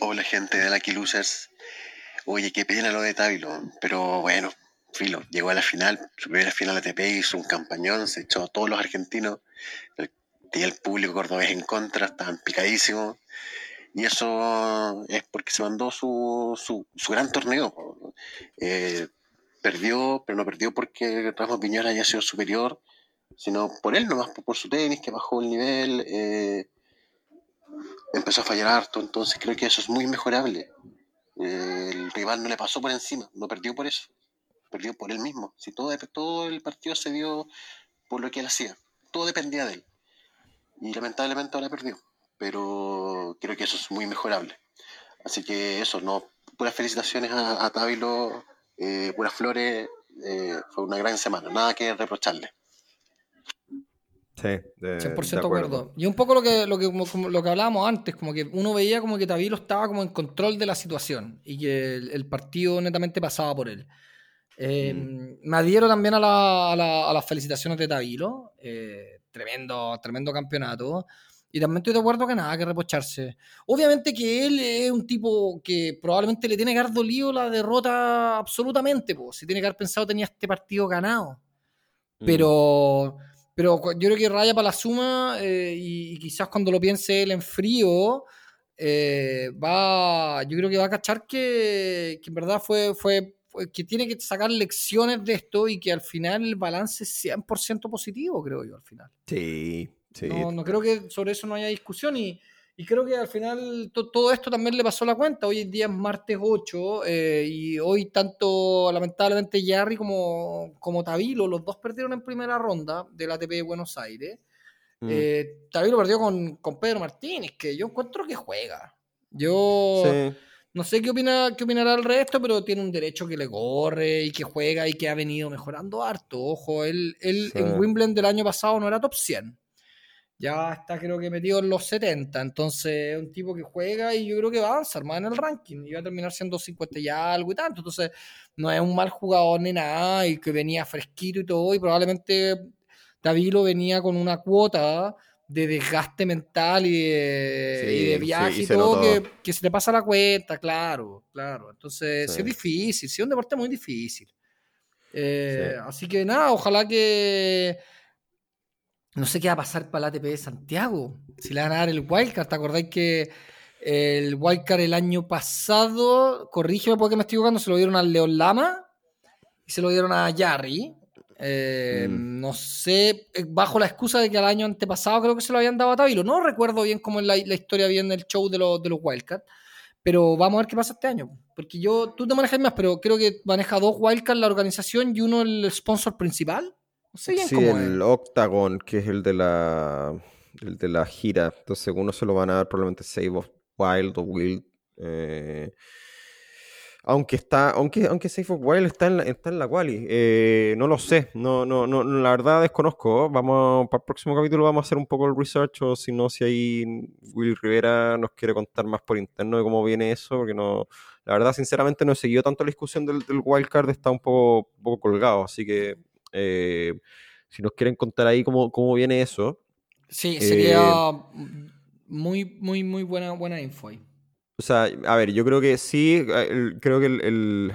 Hola gente de Lucky Losers. Oye, qué pena lo de Távilo, pero bueno, filo, llegó a la final, su primera final ATP, hizo un campañón, se echó a todos los argentinos, el- tenía el público cordobés en contra, estaban picadísimos, y eso es porque se mandó su, su, su gran torneo. Eh, perdió, pero no perdió porque Ramos Piñera haya sido superior, sino por él nomás, por, su tenis, que bajó el nivel, eh, empezó a fallar harto, entonces creo que eso es muy mejorable. El rival no le pasó por encima, no perdió por eso, perdió por él mismo. Si todo, todo el partido se dio por lo que él hacía, todo dependía de él. Y lamentablemente ahora perdió, pero creo que eso es muy mejorable. Así que eso, no, puras felicitaciones a, a eh, puras flores, eh, fue una gran semana, nada que reprocharle. Sí, de, 100% de acuerdo. Y un poco lo que, lo, que, como- como lo que hablábamos antes, como que uno veía como que Tavilo estaba como en control de la situación y que el, el partido netamente pasaba por él. Eh, Me adhiero también a, la- a la- a las felicitaciones de Tavilo. eh, tremendo, tremendo campeonato. Y también estoy de acuerdo que nada que reprocharse. Obviamente que él es un tipo que probablemente le tiene que haber dolido la derrota absolutamente. po. Si tiene que haber pensado tenía este partido ganado. Mm. Pero, pero yo creo que raya para la suma eh, y, y quizás cuando lo piense él en frío, eh, va, yo creo que va a cachar que, que en verdad fue, fue, fue- que tiene que sacar lecciones de esto y que al final el balance es 100% positivo, creo yo, al final. Sí, sí. No, no creo que sobre eso no haya discusión y, y creo que al final to- todo esto también le pasó la cuenta. Hoy en día es martes 8 eh, y hoy tanto lamentablemente Jarry como, como Tavilo, los dos perdieron en primera ronda del ATP de Buenos Aires. Mm. Eh, Tavilo perdió con, con Pedro Martínez, que yo encuentro que juega. Yo Sí. no sé qué, opina, qué opinará el resto, pero tiene un derecho que le corre y que juega y que ha venido mejorando harto. Ojo, él, él Sí. en Wimbledon del año pasado no era top 100. Ya está creo que metido en los 70. Entonces es un tipo que juega y yo creo que va a avanzar más en el ranking. Y va a terminar siendo 50 y algo y tanto. Entonces no es un mal jugador ni nada y que venía fresquito y todo. Y probablemente Davilo venía con una cuota de desgaste mental y de, Sí, y de viaje y todo que, que se le pasa la cuenta, claro, claro. Entonces, sí. Es difícil, sí es un deporte muy difícil. Eh, Sí. Así que nada, ojalá que. No sé qué va a pasar para la ATP de Santiago. Si le van a dar el wildcard. ¿Te acordáis que el wildcard el año pasado, corrígeme porque me estoy equivocando, se lo dieron al León Lama y se lo dieron a Jarry? Eh, Mm. No sé, eh, bajo la excusa de que al año antepasado creo que se lo habían dado a Tavilo. No recuerdo bien cómo es la, la historia bien del show de, los de los wildcards. Pero vamos a ver qué pasa este año. Porque yo, tú te manejas más, pero creo que maneja dos wildcards la organización y uno el sponsor principal. No sé bien Sí, cómo el es. Octagon, que es el de la el de la gira. Entonces, uno se lo van a dar probablemente Save of Wild o Wild. eh, aunque está, aunque, aunque Save of Wild está en la, está en la quali. eh, no lo sé. No, no, no, la verdad desconozco. Vamos, para el próximo capítulo vamos a hacer un poco el research. O si no, si ahí Will Rivera nos quiere contar más por interno de cómo viene eso. Porque no. La verdad, sinceramente, no he seguido tanto la discusión del, del wildcard, está un poco, un poco colgado. Así que eh, si nos quieren contar ahí cómo, cómo viene eso. Sí, eh, sería muy, muy, muy buena, buena info ahí. O sea, a ver, yo creo que sí, el- creo que el, el-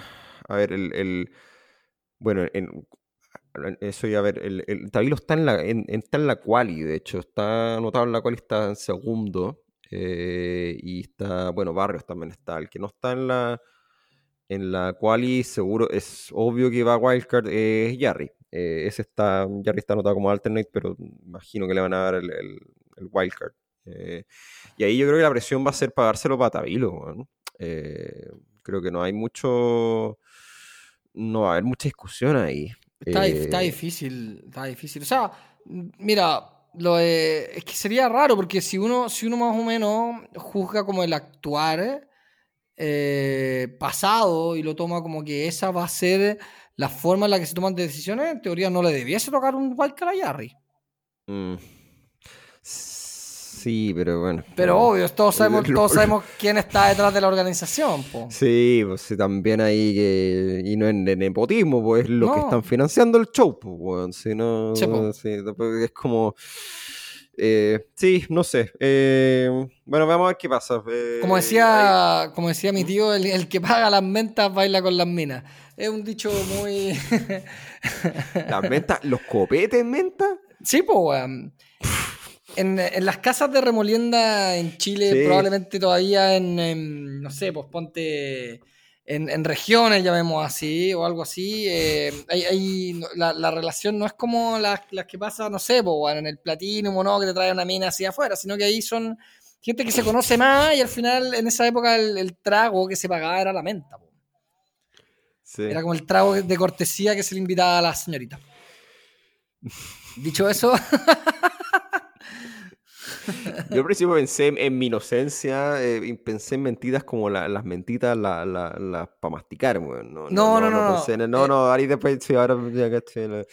a ver, el, el- bueno, en, en- eso ya, a ver, el, el Tavilo está en la, en, está en la quali, de hecho, está anotado en la quali, está en segundo, eh, y está, bueno, Barrios también está, el que no está en la, en la quali, seguro, es obvio que va a Wildcard, eh, es Jarry, Eh, ese está, Jarry está anotado como alternate, pero imagino que le van a dar el, el, el Wildcard. Eh, y ahí yo creo que la presión va a ser pagárselo para Tavilo. Eh, creo que no hay mucho. No va a haber mucha discusión ahí. Está, dif- está difícil, está difícil. O sea, mira, lo de- es que sería raro porque si uno, si uno más o menos juzga como el actuar eh, pasado y lo toma como que esa va a ser la forma en la que se toman decisiones, en teoría no le debiese tocar un wildcard a Jarry. Mm. Sí, pero bueno. Pero obvio, todos sabemos, Lo- <laughs> todos sabemos quién está detrás de la organización. po. Sí, pues también ahí que. Y no es de nepotismo, pues es los que están financiando el show, pues, weón. Si no. Sí, sí, es como. Eh, sí, no sé. eh, bueno, vamos a ver qué pasa. eh, Como decía, como decía mi tío, el, el que paga las mentas baila con las minas. Es un dicho muy... <laughs> las mentas, los copetes menta. Sí, pues. En, en las casas de remolienda en Chile, Sí. probablemente todavía en, en, no sé, pues ponte en, en regiones, llamemos así, o algo así, eh, hay, hay- la, la relación no es como las, las que pasa, no sé, en el platino, no, que te trae una mina así afuera, sino que ahí son gente que se conoce más y al final, en esa época, el, el trago que se pagaba era la menta, po. Sí. Era como el trago de cortesía que se le invitaba a la señorita. <laughs> Dicho eso, <laughs> <laughs> Yo al principio pensé en, mi inocencia, eh, pensé en mentiras como la- las mentitas la, la, para masticar, weón. No, No, no, no, pensé en- no. no, Eh, no, ahí después, sí, ahora ya caché, la-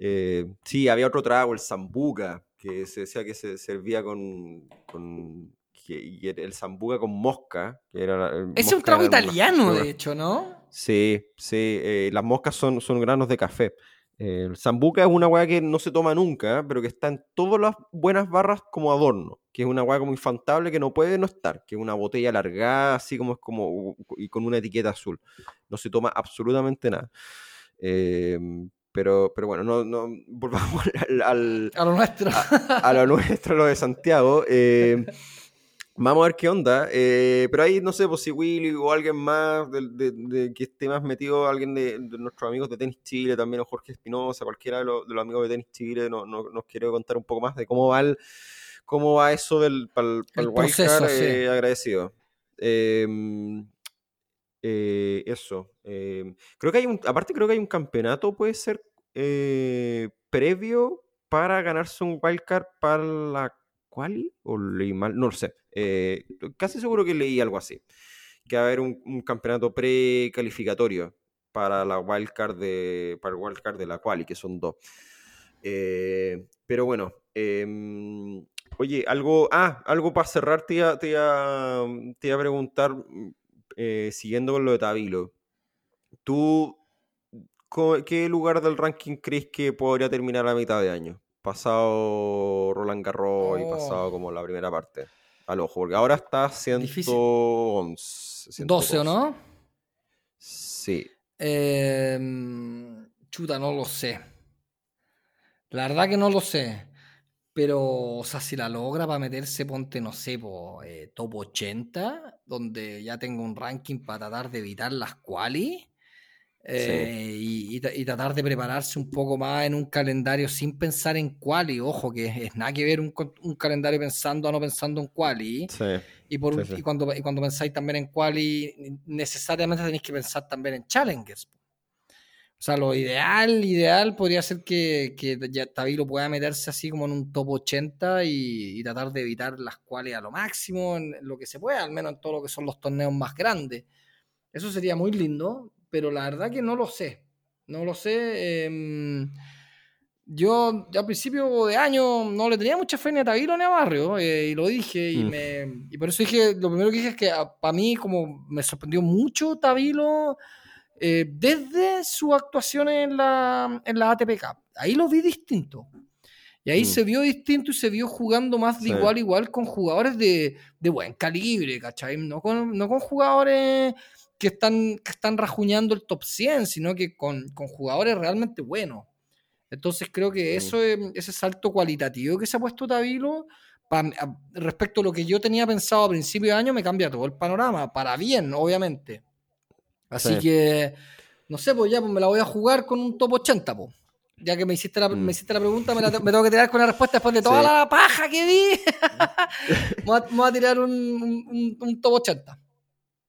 eh, sí, había otro trago, el sambuca, que se decía que se servía con, con que, y el sambuca con mosca, que era ese es un trago italiano, una- de hecho, ¿no? Sí, sí, eh, las moscas son, son granos de café. Eh, el sambuca es una weá que no se toma nunca, pero que está en todas las buenas barras como adorno, que es una weá como infantable que no puede no estar, que es una botella alargada, así como es como, y con una etiqueta azul. No se toma absolutamente nada. Eh, pero, pero bueno, no, no, <laughs> volvamos al, al- A lo nuestro. a lo nuestro, lo de Santiago. eh, <laughs> vamos a ver qué onda. eh, pero ahí no sé pues, si Willy o alguien más de, de- que esté más metido, alguien de, de nuestros amigos de Tenis Chile, también o Jorge Espinosa, cualquiera de los, de los amigos de Tenis Chile, no- no- nos quiere contar un poco más de cómo va el, cómo va eso del para el, El proceso, sí. agradecido. Eh, eh, eso. eh, creo que hay un, aparte creo que hay un campeonato, puede ser eh, previo para ganarse un wildcard para la quali o leí mal, no lo sé. eh, casi seguro que leí algo así. Que va a haber un, un campeonato precalificatorio para la wildcard de para wildcard de la quali, que son dos. Eh, pero bueno, em, oye, algo, ah, algo para cerrar te iba, te a preguntar, mm, eh, siguiendo con lo de Tabilo. ¿Tú qué lugar del ranking crees que podría terminar a mitad de año? Pasado Roland Garros y Oh. pasado como la primera parte. Al ojo, porque ahora está Difícil. 111. 12 o no? Sí. Eh, chuta, no lo sé. La verdad que no lo sé. Pero, o sea, si la logra para meterse, ponte, no sé, po, eh, top 80, donde ya tengo un ranking para tratar de evitar las quali. Eh, y, y tra- y tratar de prepararse un poco más en un calendario sin pensar en quali. Ojo, que es nada que ver un, calendario pensando a no pensando en. Sí. Y, por, Sí, y cuando, y cuando pensáis también en quali, necesariamente tenéis que pensar también en challengers. O sea, lo ideal, ideal podría ser que, que ya Tabilo pueda meterse así como en un top 80 y, y tratar de evitar las cuales a lo máximo, en lo que se pueda, al menos en todo lo que son los torneos más grandes. Eso sería muy lindo, pero la verdad que no lo sé. No lo sé. em, yo ya a principio de año no le tenía mucha fe ni a Tabilo ni a Barrio, eh, y lo dije, y, Mm. me, y por eso dije, lo primero que dije es que para mí como me sorprendió mucho Tabilo eh, desde su actuación en la, en la ATP Cup. Ahí lo vi distinto. Y ahí Mm. se vio distinto y se vio jugando más de Sí. igual a igual con jugadores de, de buen calibre, ¿cachai? No con, no con jugadores que están, que están rajuñando el top 100, sino que con, con jugadores realmente buenos. Entonces creo que eso, es- ese salto cualitativo que se ha puesto Tabilo, pa- respecto a lo que yo tenía pensado a principio de año, me cambia todo el panorama, para bien, obviamente. Así Sí. que, no sé, pues ya pues me la voy a jugar con un top 80, pues. Ya que me hiciste la, Mm. me hiciste la pregunta, me, la me tengo que tirar con la respuesta después de toda Sí. la paja que di. <laughs> me, voy a, me voy a tirar un- un top 80.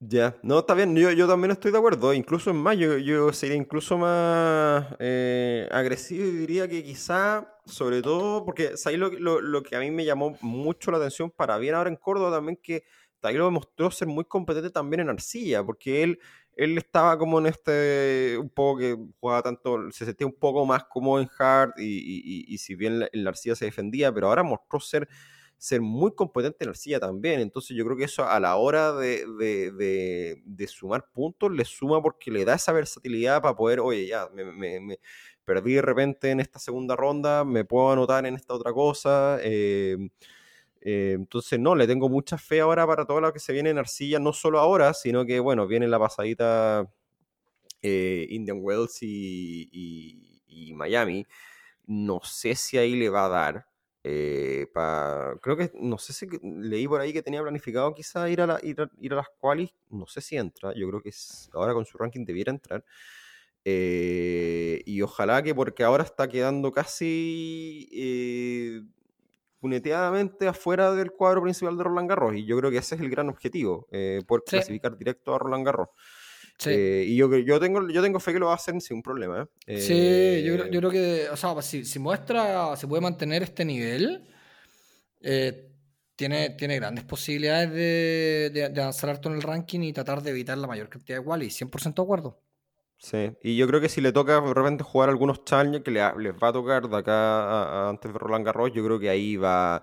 Ya, no, está bien, yo, yo también estoy de acuerdo, incluso en más, yo, sería incluso más eh, agresivo y diría que quizá, sobre todo, porque ¿sabes lo, lo, lo que a mí me llamó mucho la atención para bien ahora en Córdoba también, que Taylor demostró ser muy competente también en arcilla, porque él, él estaba como en este, un poco que jugaba tanto, se sentía un poco más como en hard y, y, y, y si bien en la arcilla se defendía, pero ahora mostró ser ser muy competente en arcilla también. Entonces yo creo que eso a la hora de, de, de, sumar puntos le suma porque le da esa versatilidad para poder, oye, ya, me, perdí de repente en esta segunda ronda, me puedo anotar en esta otra cosa. Eh, eh, entonces, no, le tengo mucha fe ahora para todo lo que se viene en arcilla, no solo ahora, sino que, bueno, viene la pasadita eh, Indian Wells y, y Miami. No sé si ahí le va a dar. Eh, pa, creo que, no sé si leí por ahí que tenía planificado quizá ir a, la, ir a, ir a las qualis, no sé si entra, yo creo que ahora con su ranking debiera entrar. Eh, y ojalá que porque ahora está quedando casi eh, puneteadamente afuera del cuadro principal de Roland Garros y yo creo que ese es el gran objetivo, eh, sí. clasificar directo a Roland Garros. Sí. Eh, y yo, yo, tengo, yo tengo fe que lo hacer sin problema. ¿eh? Sí, yo, yo, creo que, o sea, si, si, muestra, se puede mantener este nivel, eh, tiene, tiene grandes posibilidades de, de, de, avanzar harto en el ranking y tratar de evitar la mayor cantidad de igual y 100% de acuerdo. Sí, y yo creo que si le toca de repente jugar algunos challengers que le, les va a tocar de acá a, a, antes de Roland Garros, yo creo que ahí va,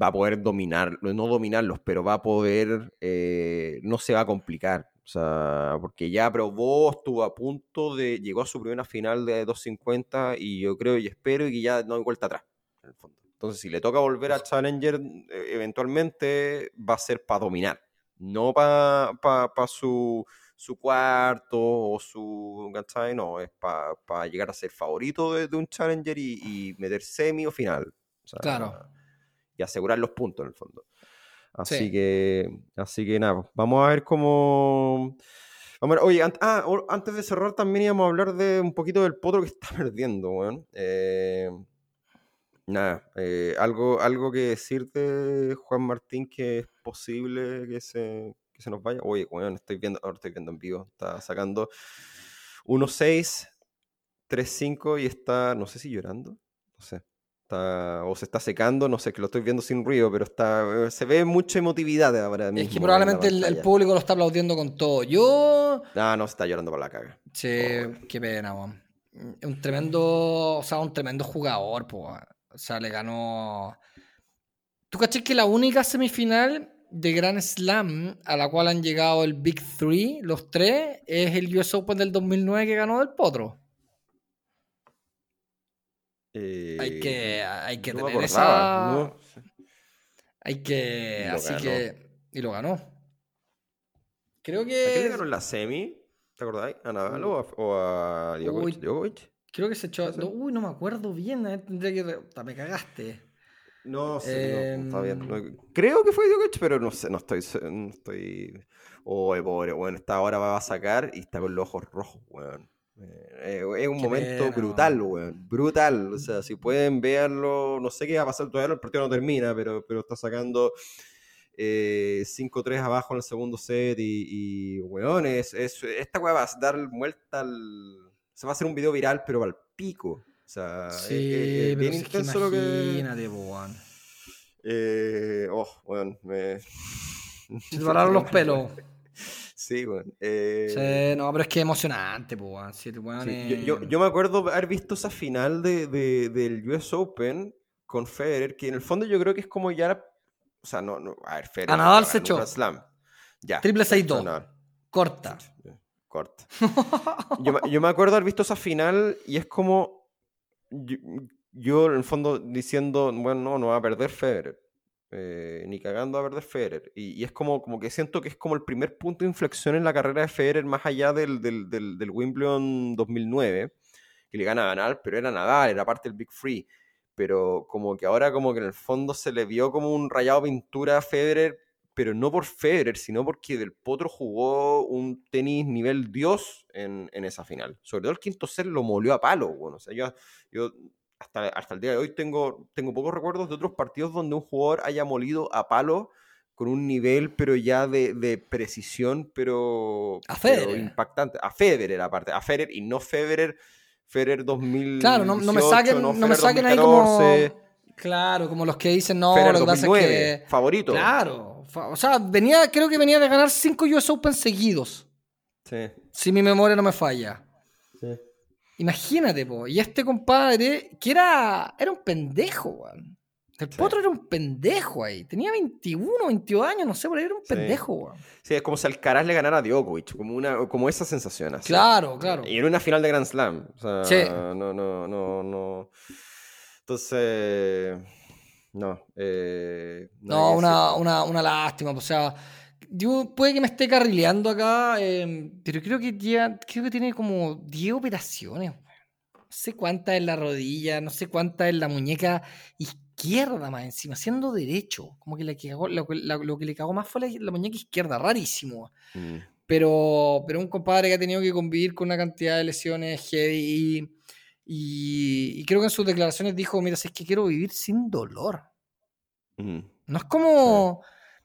va a poder dominar, no dominarlos, pero va a poder, eh, no se va a complicar. O sea, porque ya probó, estuvo a punto de. Llegó a su primera final de 250 y yo creo y espero y que ya no hay vuelta atrás, en el fondo. Entonces, si le toca volver a Challenger, eventualmente va a ser para dominar, no para pa, pa su, su, cuarto o su. ¿Cachai? No, es para pa llegar a ser favorito de, de un Challenger y, y, meter semi o final. O sea, claro. Y asegurar los puntos, en el fondo. Así sí. que, así que nada, vamos a ver cómo. Vamos a ver, oye, ah, antes de cerrar también íbamos a hablar de un poquito del potro que <laughs> está perdiendo, weón. Eh, nada, eh, algo, algo que decirte, Juan Martín, que es posible que se, que se nos vaya. Oye, weón, estoy viendo, ahora estoy viendo en vivo, está sacando 1-6, 3-5 y está, no sé si llorando, no sé está, o se está secando, no sé, que lo estoy viendo sin ruido, pero está se ve mucha emotividad ahora mismo. Es que probablemente el, el, público lo está aplaudiendo con todo. Yo... No, no, se está llorando por la caga. Sí, oh. qué pena, man. Un tremendo, o sea, un tremendo jugador, pues. O sea, le ganó... ¿Tú caché que la única semifinal de Grand Slam a la cual han llegado el Big Three, los tres, es el US Open del 2009 que ganó del Potro? Eh, hay que, hay que no tener esa. No. Hay que. Así ganó. que. Y lo ganó. Creo que. ¿A quién le ganó en la semi? ¿Te acordáis? ¿A Nadal o a, o a Djokovic? Djokovic? Creo que se echó. No, uy, no me acuerdo bien. Eh, tendría que. Me cagaste. No sé, eh... no, está bien. No, creo que fue Djokovic, pero no sé, no estoy. No estoy... Oh, pobre, bueno, esta hora va a sacar y está con los ojos rojos, weón. Eh, es un qué momento pena. brutal, weón. Brutal. O sea, si pueden verlo, no sé qué va a pasar todavía, el partido no termina, pero, pero está sacando eh, 5-3 abajo en el segundo set y, y weón, es, es, esta weá va a dar vuelta al... Se va a hacer un video viral, pero al pico. O sea, sí, es, es bien intenso lo que... Imagínate, weón. Eh, oh, weón, me... Se pararon los <laughs> pelos. <laughs> Sí, bueno. Eh... Sí, no, pero es que es emocionante, pues, sí, bueno, sí, yo, yo, yo, me acuerdo haber visto esa final de, de, del US Open con Federer, que en el fondo yo creo que es como ya. O sea, no, no a ver, Federer. A Nadal se echó. Slam. Ya. Triple 6-2. Corta. Corta. <laughs> yo, yo, me acuerdo haber visto esa final y es como. Yo, yo, en el fondo diciendo, bueno, no, no va a perder Federer. Eh, ni cagando a perder Federer. Y, y, es como, como que siento que es como el primer punto de inflexión en la carrera de Federer, más allá del, del, del, del Wimbledon 2009, que le gana a Nadal, pero era Nadal, era parte del Big Free. Pero como que ahora como que en el fondo se le vio como un rayado pintura a Federer, pero no por Federer, sino porque Del Potro jugó un tenis nivel Dios en, en esa final. Sobre todo el quinto set lo molió a palo. Bueno, o sea, yo, yo hasta, hasta el día de hoy tengo, tengo pocos recuerdos de otros partidos donde un jugador haya molido a palo con un nivel, pero ya de, de precisión, pero, A pero impactante. A Federer, aparte. A Federer y no Federer. Federer 2000. Claro, no, no me saquen, no, me saquen ahí como. Claro, como los que dicen, no, Federer lo que pasa 2009, es que. favorito. Claro. O sea, venía, creo que venía de ganar 5 US Open seguidos. Sí, Si mi memoria no me falla. Imagínate, po. Y este compadre, que era, era un pendejo, weón. El Sí. potro era un pendejo ahí. Tenía 21, 22 años, no sé, pero era un Sí. pendejo, weón. Sí, es como si Alcaraz le ganara a Djokovic, como, una, como esa sensación. así. Claro, claro. Y en una final de Grand Slam. O sea, Sí. no, no, no, no. Entonces, no. Eh, No, una, una, una lástima. O sea, yo puede que me esté carrileando acá, eh, pero creo que ya, creo que tiene como 10 operaciones. No sé cuántas en la rodilla, no sé cuántas en la muñeca izquierda más encima, siendo derecho. Como que, le cagó- lo, la- lo que le cagó más fue la, la muñeca izquierda, rarísimo. Mm, Pero, pero un compadre que ha tenido que convivir con una cantidad de lesiones heavy y, y, y creo que en sus declaraciones dijo, mira, si es que quiero vivir sin dolor. mm. No es como.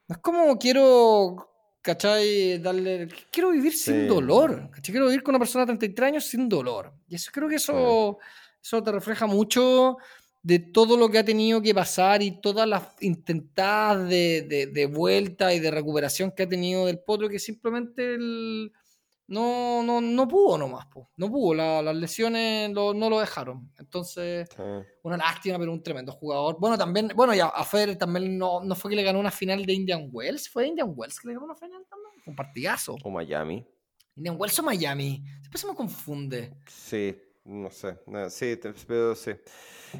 No es como quiero. ¿Cachai? Darle. Quiero vivir sin dolor. ¿cachai? Quiero vivir con una persona de 33 años sin dolor. Y eso creo que eso. Eso te refleja mucho de todo lo que ha tenido que pasar y todas las intentadas de, de- de vuelta y de recuperación que ha tenido del potro que simplemente el- no, no, no pudo nomás. po. No pudo. La- las lesiones lo- no lo dejaron. Entonces Sí. una lástima, pero un tremendo jugador. Bueno, también, bueno, ya a Federer también no, no fue que le ganó una final de Indian Wells, fue Indian Wells que le ganó una final también. Fue un partidazo. O Miami. Indian Wells o Miami. Siempre se me confunde. Sí, no sé. no, sí, pero sí.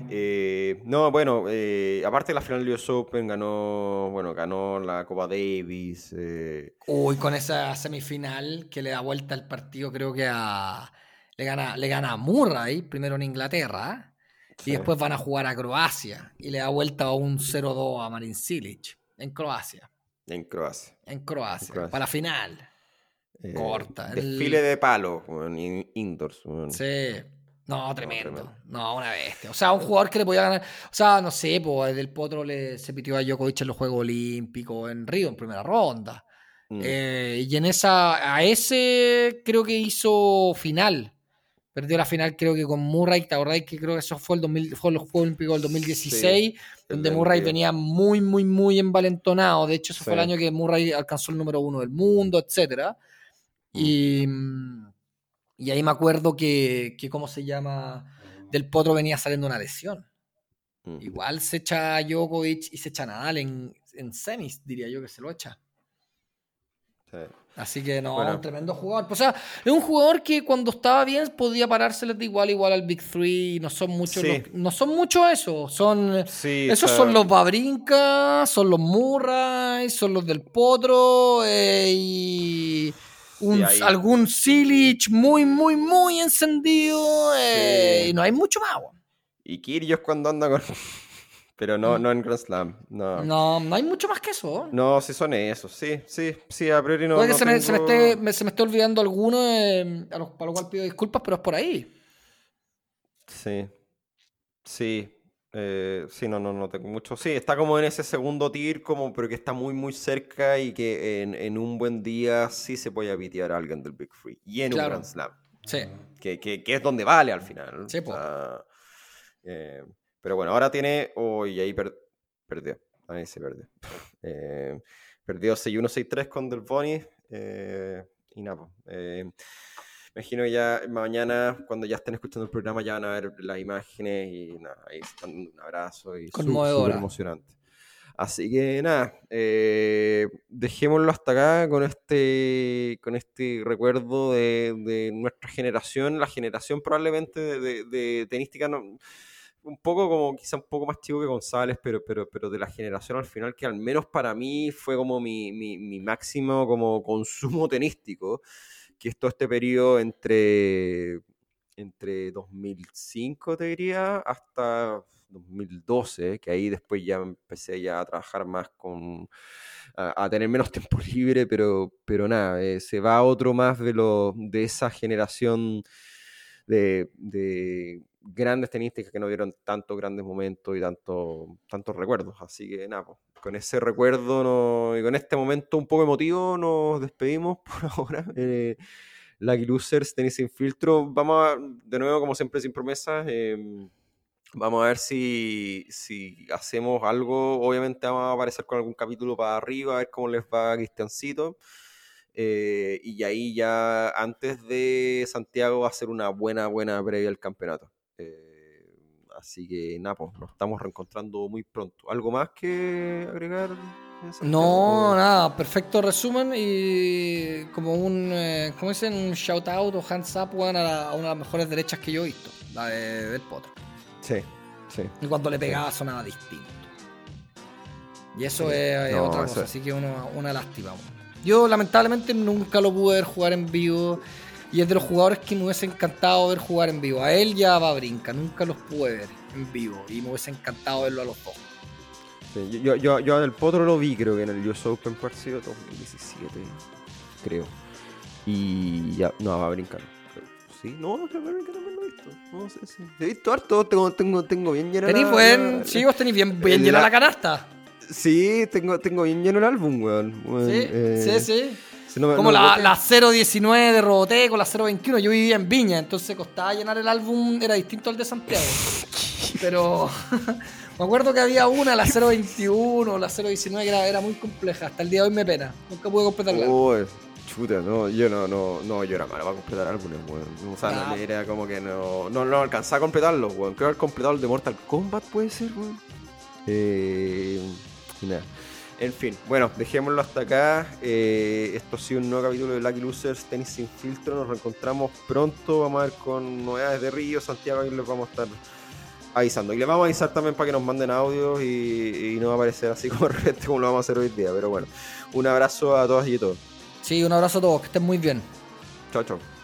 Eh, no, bueno, eh, aparte de la final del US Open, ganó, bueno, ganó la Copa Davis. eh, Uy, con esa semifinal que le da vuelta el partido, creo que a. Le gana, le gana a Murray, primero en Inglaterra, sí. y después van a jugar a Croacia. Y le da vuelta a un 0-2 a Marin Cilic en Croacia. En Croacia. En Croacia, En Croacia. para la final. Corta, el- Desfile de palo, indoors. bueno. Sí. No, tremendo. tremendo. No, una bestia. O sea, un jugador que le podía ganar. O sea, no sé, pues del Potro le, se pitió a Djokovic en los Juegos Olímpicos en Río, en primera ronda. Mm. Eh, y en esa, a ese creo que hizo final. Perdió la final, creo que con Murray. ¿Te acordás que creo que eso fue, el 2000, fue los Juegos Olímpicos del 2016? el donde Murray venía muy, muy, muy envalentonado. De hecho, ese fue el Sí. año que Murray alcanzó el número uno del mundo, etcétera. Mm, y ahí me acuerdo que, que, ¿cómo se llama? Del Potro venía saliendo una lesión. Mm. Igual se echa Djokovic y se echa Nadal en, en semis, diría yo que se lo echa. Sí. Así que no, Bueno. un tremendo jugador. O sea, es un jugador que cuando estaba bien podía parárseles de igual igual al Big Three. No son muchos, Sí. los- no son muchos esos. Son, Sí, esos son los Babrinka, son los Murray, son los del Potro eh, y un- algún Silich muy, muy, muy encendido. eh, Sí. Y no hay mucho más. Y Kyrgios cuando anda con... <laughs> Pero no, no en Grand Slam. No, no. No, no hay mucho más que eso. sí son esos. Sí, sí, sí, a priori no. Puede que no se, me, se me esté, me- se me esté olvidando alguno, eh, a, para lo cual pido disculpas, pero es por ahí. Sí. Sí. Eh, sí, no, no, no tengo mucho. Sí, está como en ese segundo tier, como, pero que está muy, muy cerca y que en, en un buen día sí se puede pitear a alguien del Big Free. Y en Claro. un Grand Slam. Sí. Que, que, que es donde vale al final. Sí, O sea, eh, pero bueno, ahora tiene. Oh, y ahí per- perdió. Ahí se perdió. <laughs> Eh, perdió 6-1, 6-3 con Del Boni. eh, y nada, imagino ya mañana, cuando ya estén escuchando el programa, ya van a ver las imágenes y nada, ahí están un abrazo y súper emocionante. Así que nada, eh, dejémoslo hasta acá con este, con este recuerdo de, de nuestra generación, la generación probablemente de, de- de tenística, no- un poco como quizá un poco más chico que González, pero, pero, pero de la generación al final que al menos para mí fue como mi, mi, mi máximo como consumo tenístico, que es todo este periodo entre, entre 2005, te diría, hasta 2012, que ahí después ya empecé ya a trabajar más con, a, tener menos <laughs> tiempo libre, pero, pero nada, eh, se va otro más de, lo, de esa generación de, de grandes tenistas que no dieron tantos grandes momentos y tanto, tantos recuerdos. Así que nada, pues, con ese recuerdo no, y con este momento un poco emotivo nos despedimos <laughs> por ahora. Eh, Lucky Losers, Tenis sin filtro. Vamos a, de nuevo, como siempre, sin promesas. em, vamos a ver si, si hacemos algo. Obviamente vamos a aparecer con algún capítulo para arriba, a ver cómo les va a Cristiancito. Eh, y ahí ya antes de Santiago va a ser una buena, buena previa al campeonato. Eh, así que nada, pues, nos estamos reencontrando muy pronto. ¿Algo más que agregar? No, ¿O- nada, perfecto resumen y como un, eh, ¿cómo dicen? Un shout out o hands up, a, la- a una de las mejores derechas que yo he visto, la de, del potro. Sí, sí. Y cuando le pegaba sonaba distinto. Y eso Sí. es, es No, otra cosa, así que uno- una lástima. Yo lamentablemente nunca lo pude ver jugar en vivo y es de los jugadores que me hubiese encantado ver jugar en vivo. A él ya va a brinca, nunca los pude ver en vivo y me hubiese encantado verlo a los dos. Sí, yo, yo, yo al Potro lo vi, creo que en el US Open por sido 2017, creo. Y ya, no, va a brincar. Sí, no, creo que también lo he visto. No sé si. He visto harto, tengo, tengo, tengo bien lleno Tenéis la- buen, la- sí, vos tenéis bien, bien la- llena la canasta. Sí, tengo, tengo bien lleno el álbum, weón. weón, Sí, eh, sí, sí. Si no me- Como no- la, la 019 de Roboteco, la 021. Yo vivía en Viña, entonces costaba llenar el álbum, era distinto al de Santiago. <laughs> Pero <laughs> me acuerdo que había una, la 021, la 019, que era, era muy compleja. Hasta el día de hoy me pena. Nunca pude completarla. Oh, chuta, no, yo no, no, no, yo era malo para completar álbumes, weón. O sea, no, era como que no, no, no alcanzaba a completarlos, weón. Creo haber completado el de Mortal Kombat, puede ser, weón. Eh, y nada. En fin, bueno, dejémoslo hasta acá. Eh, esto ha sido un nuevo capítulo de Lucky Losers, Tenis sin filtro. Nos reencontramos pronto. Vamos a ver con novedades de Río, Santiago, y les vamos a estar avisando. Y les vamos a avisar también para que nos manden audios y, y no va a aparecer así como de repente como lo vamos a hacer hoy día. Pero bueno, un abrazo a todas y a todos. Sí, un abrazo a todos, que estén muy bien. Chao, chao.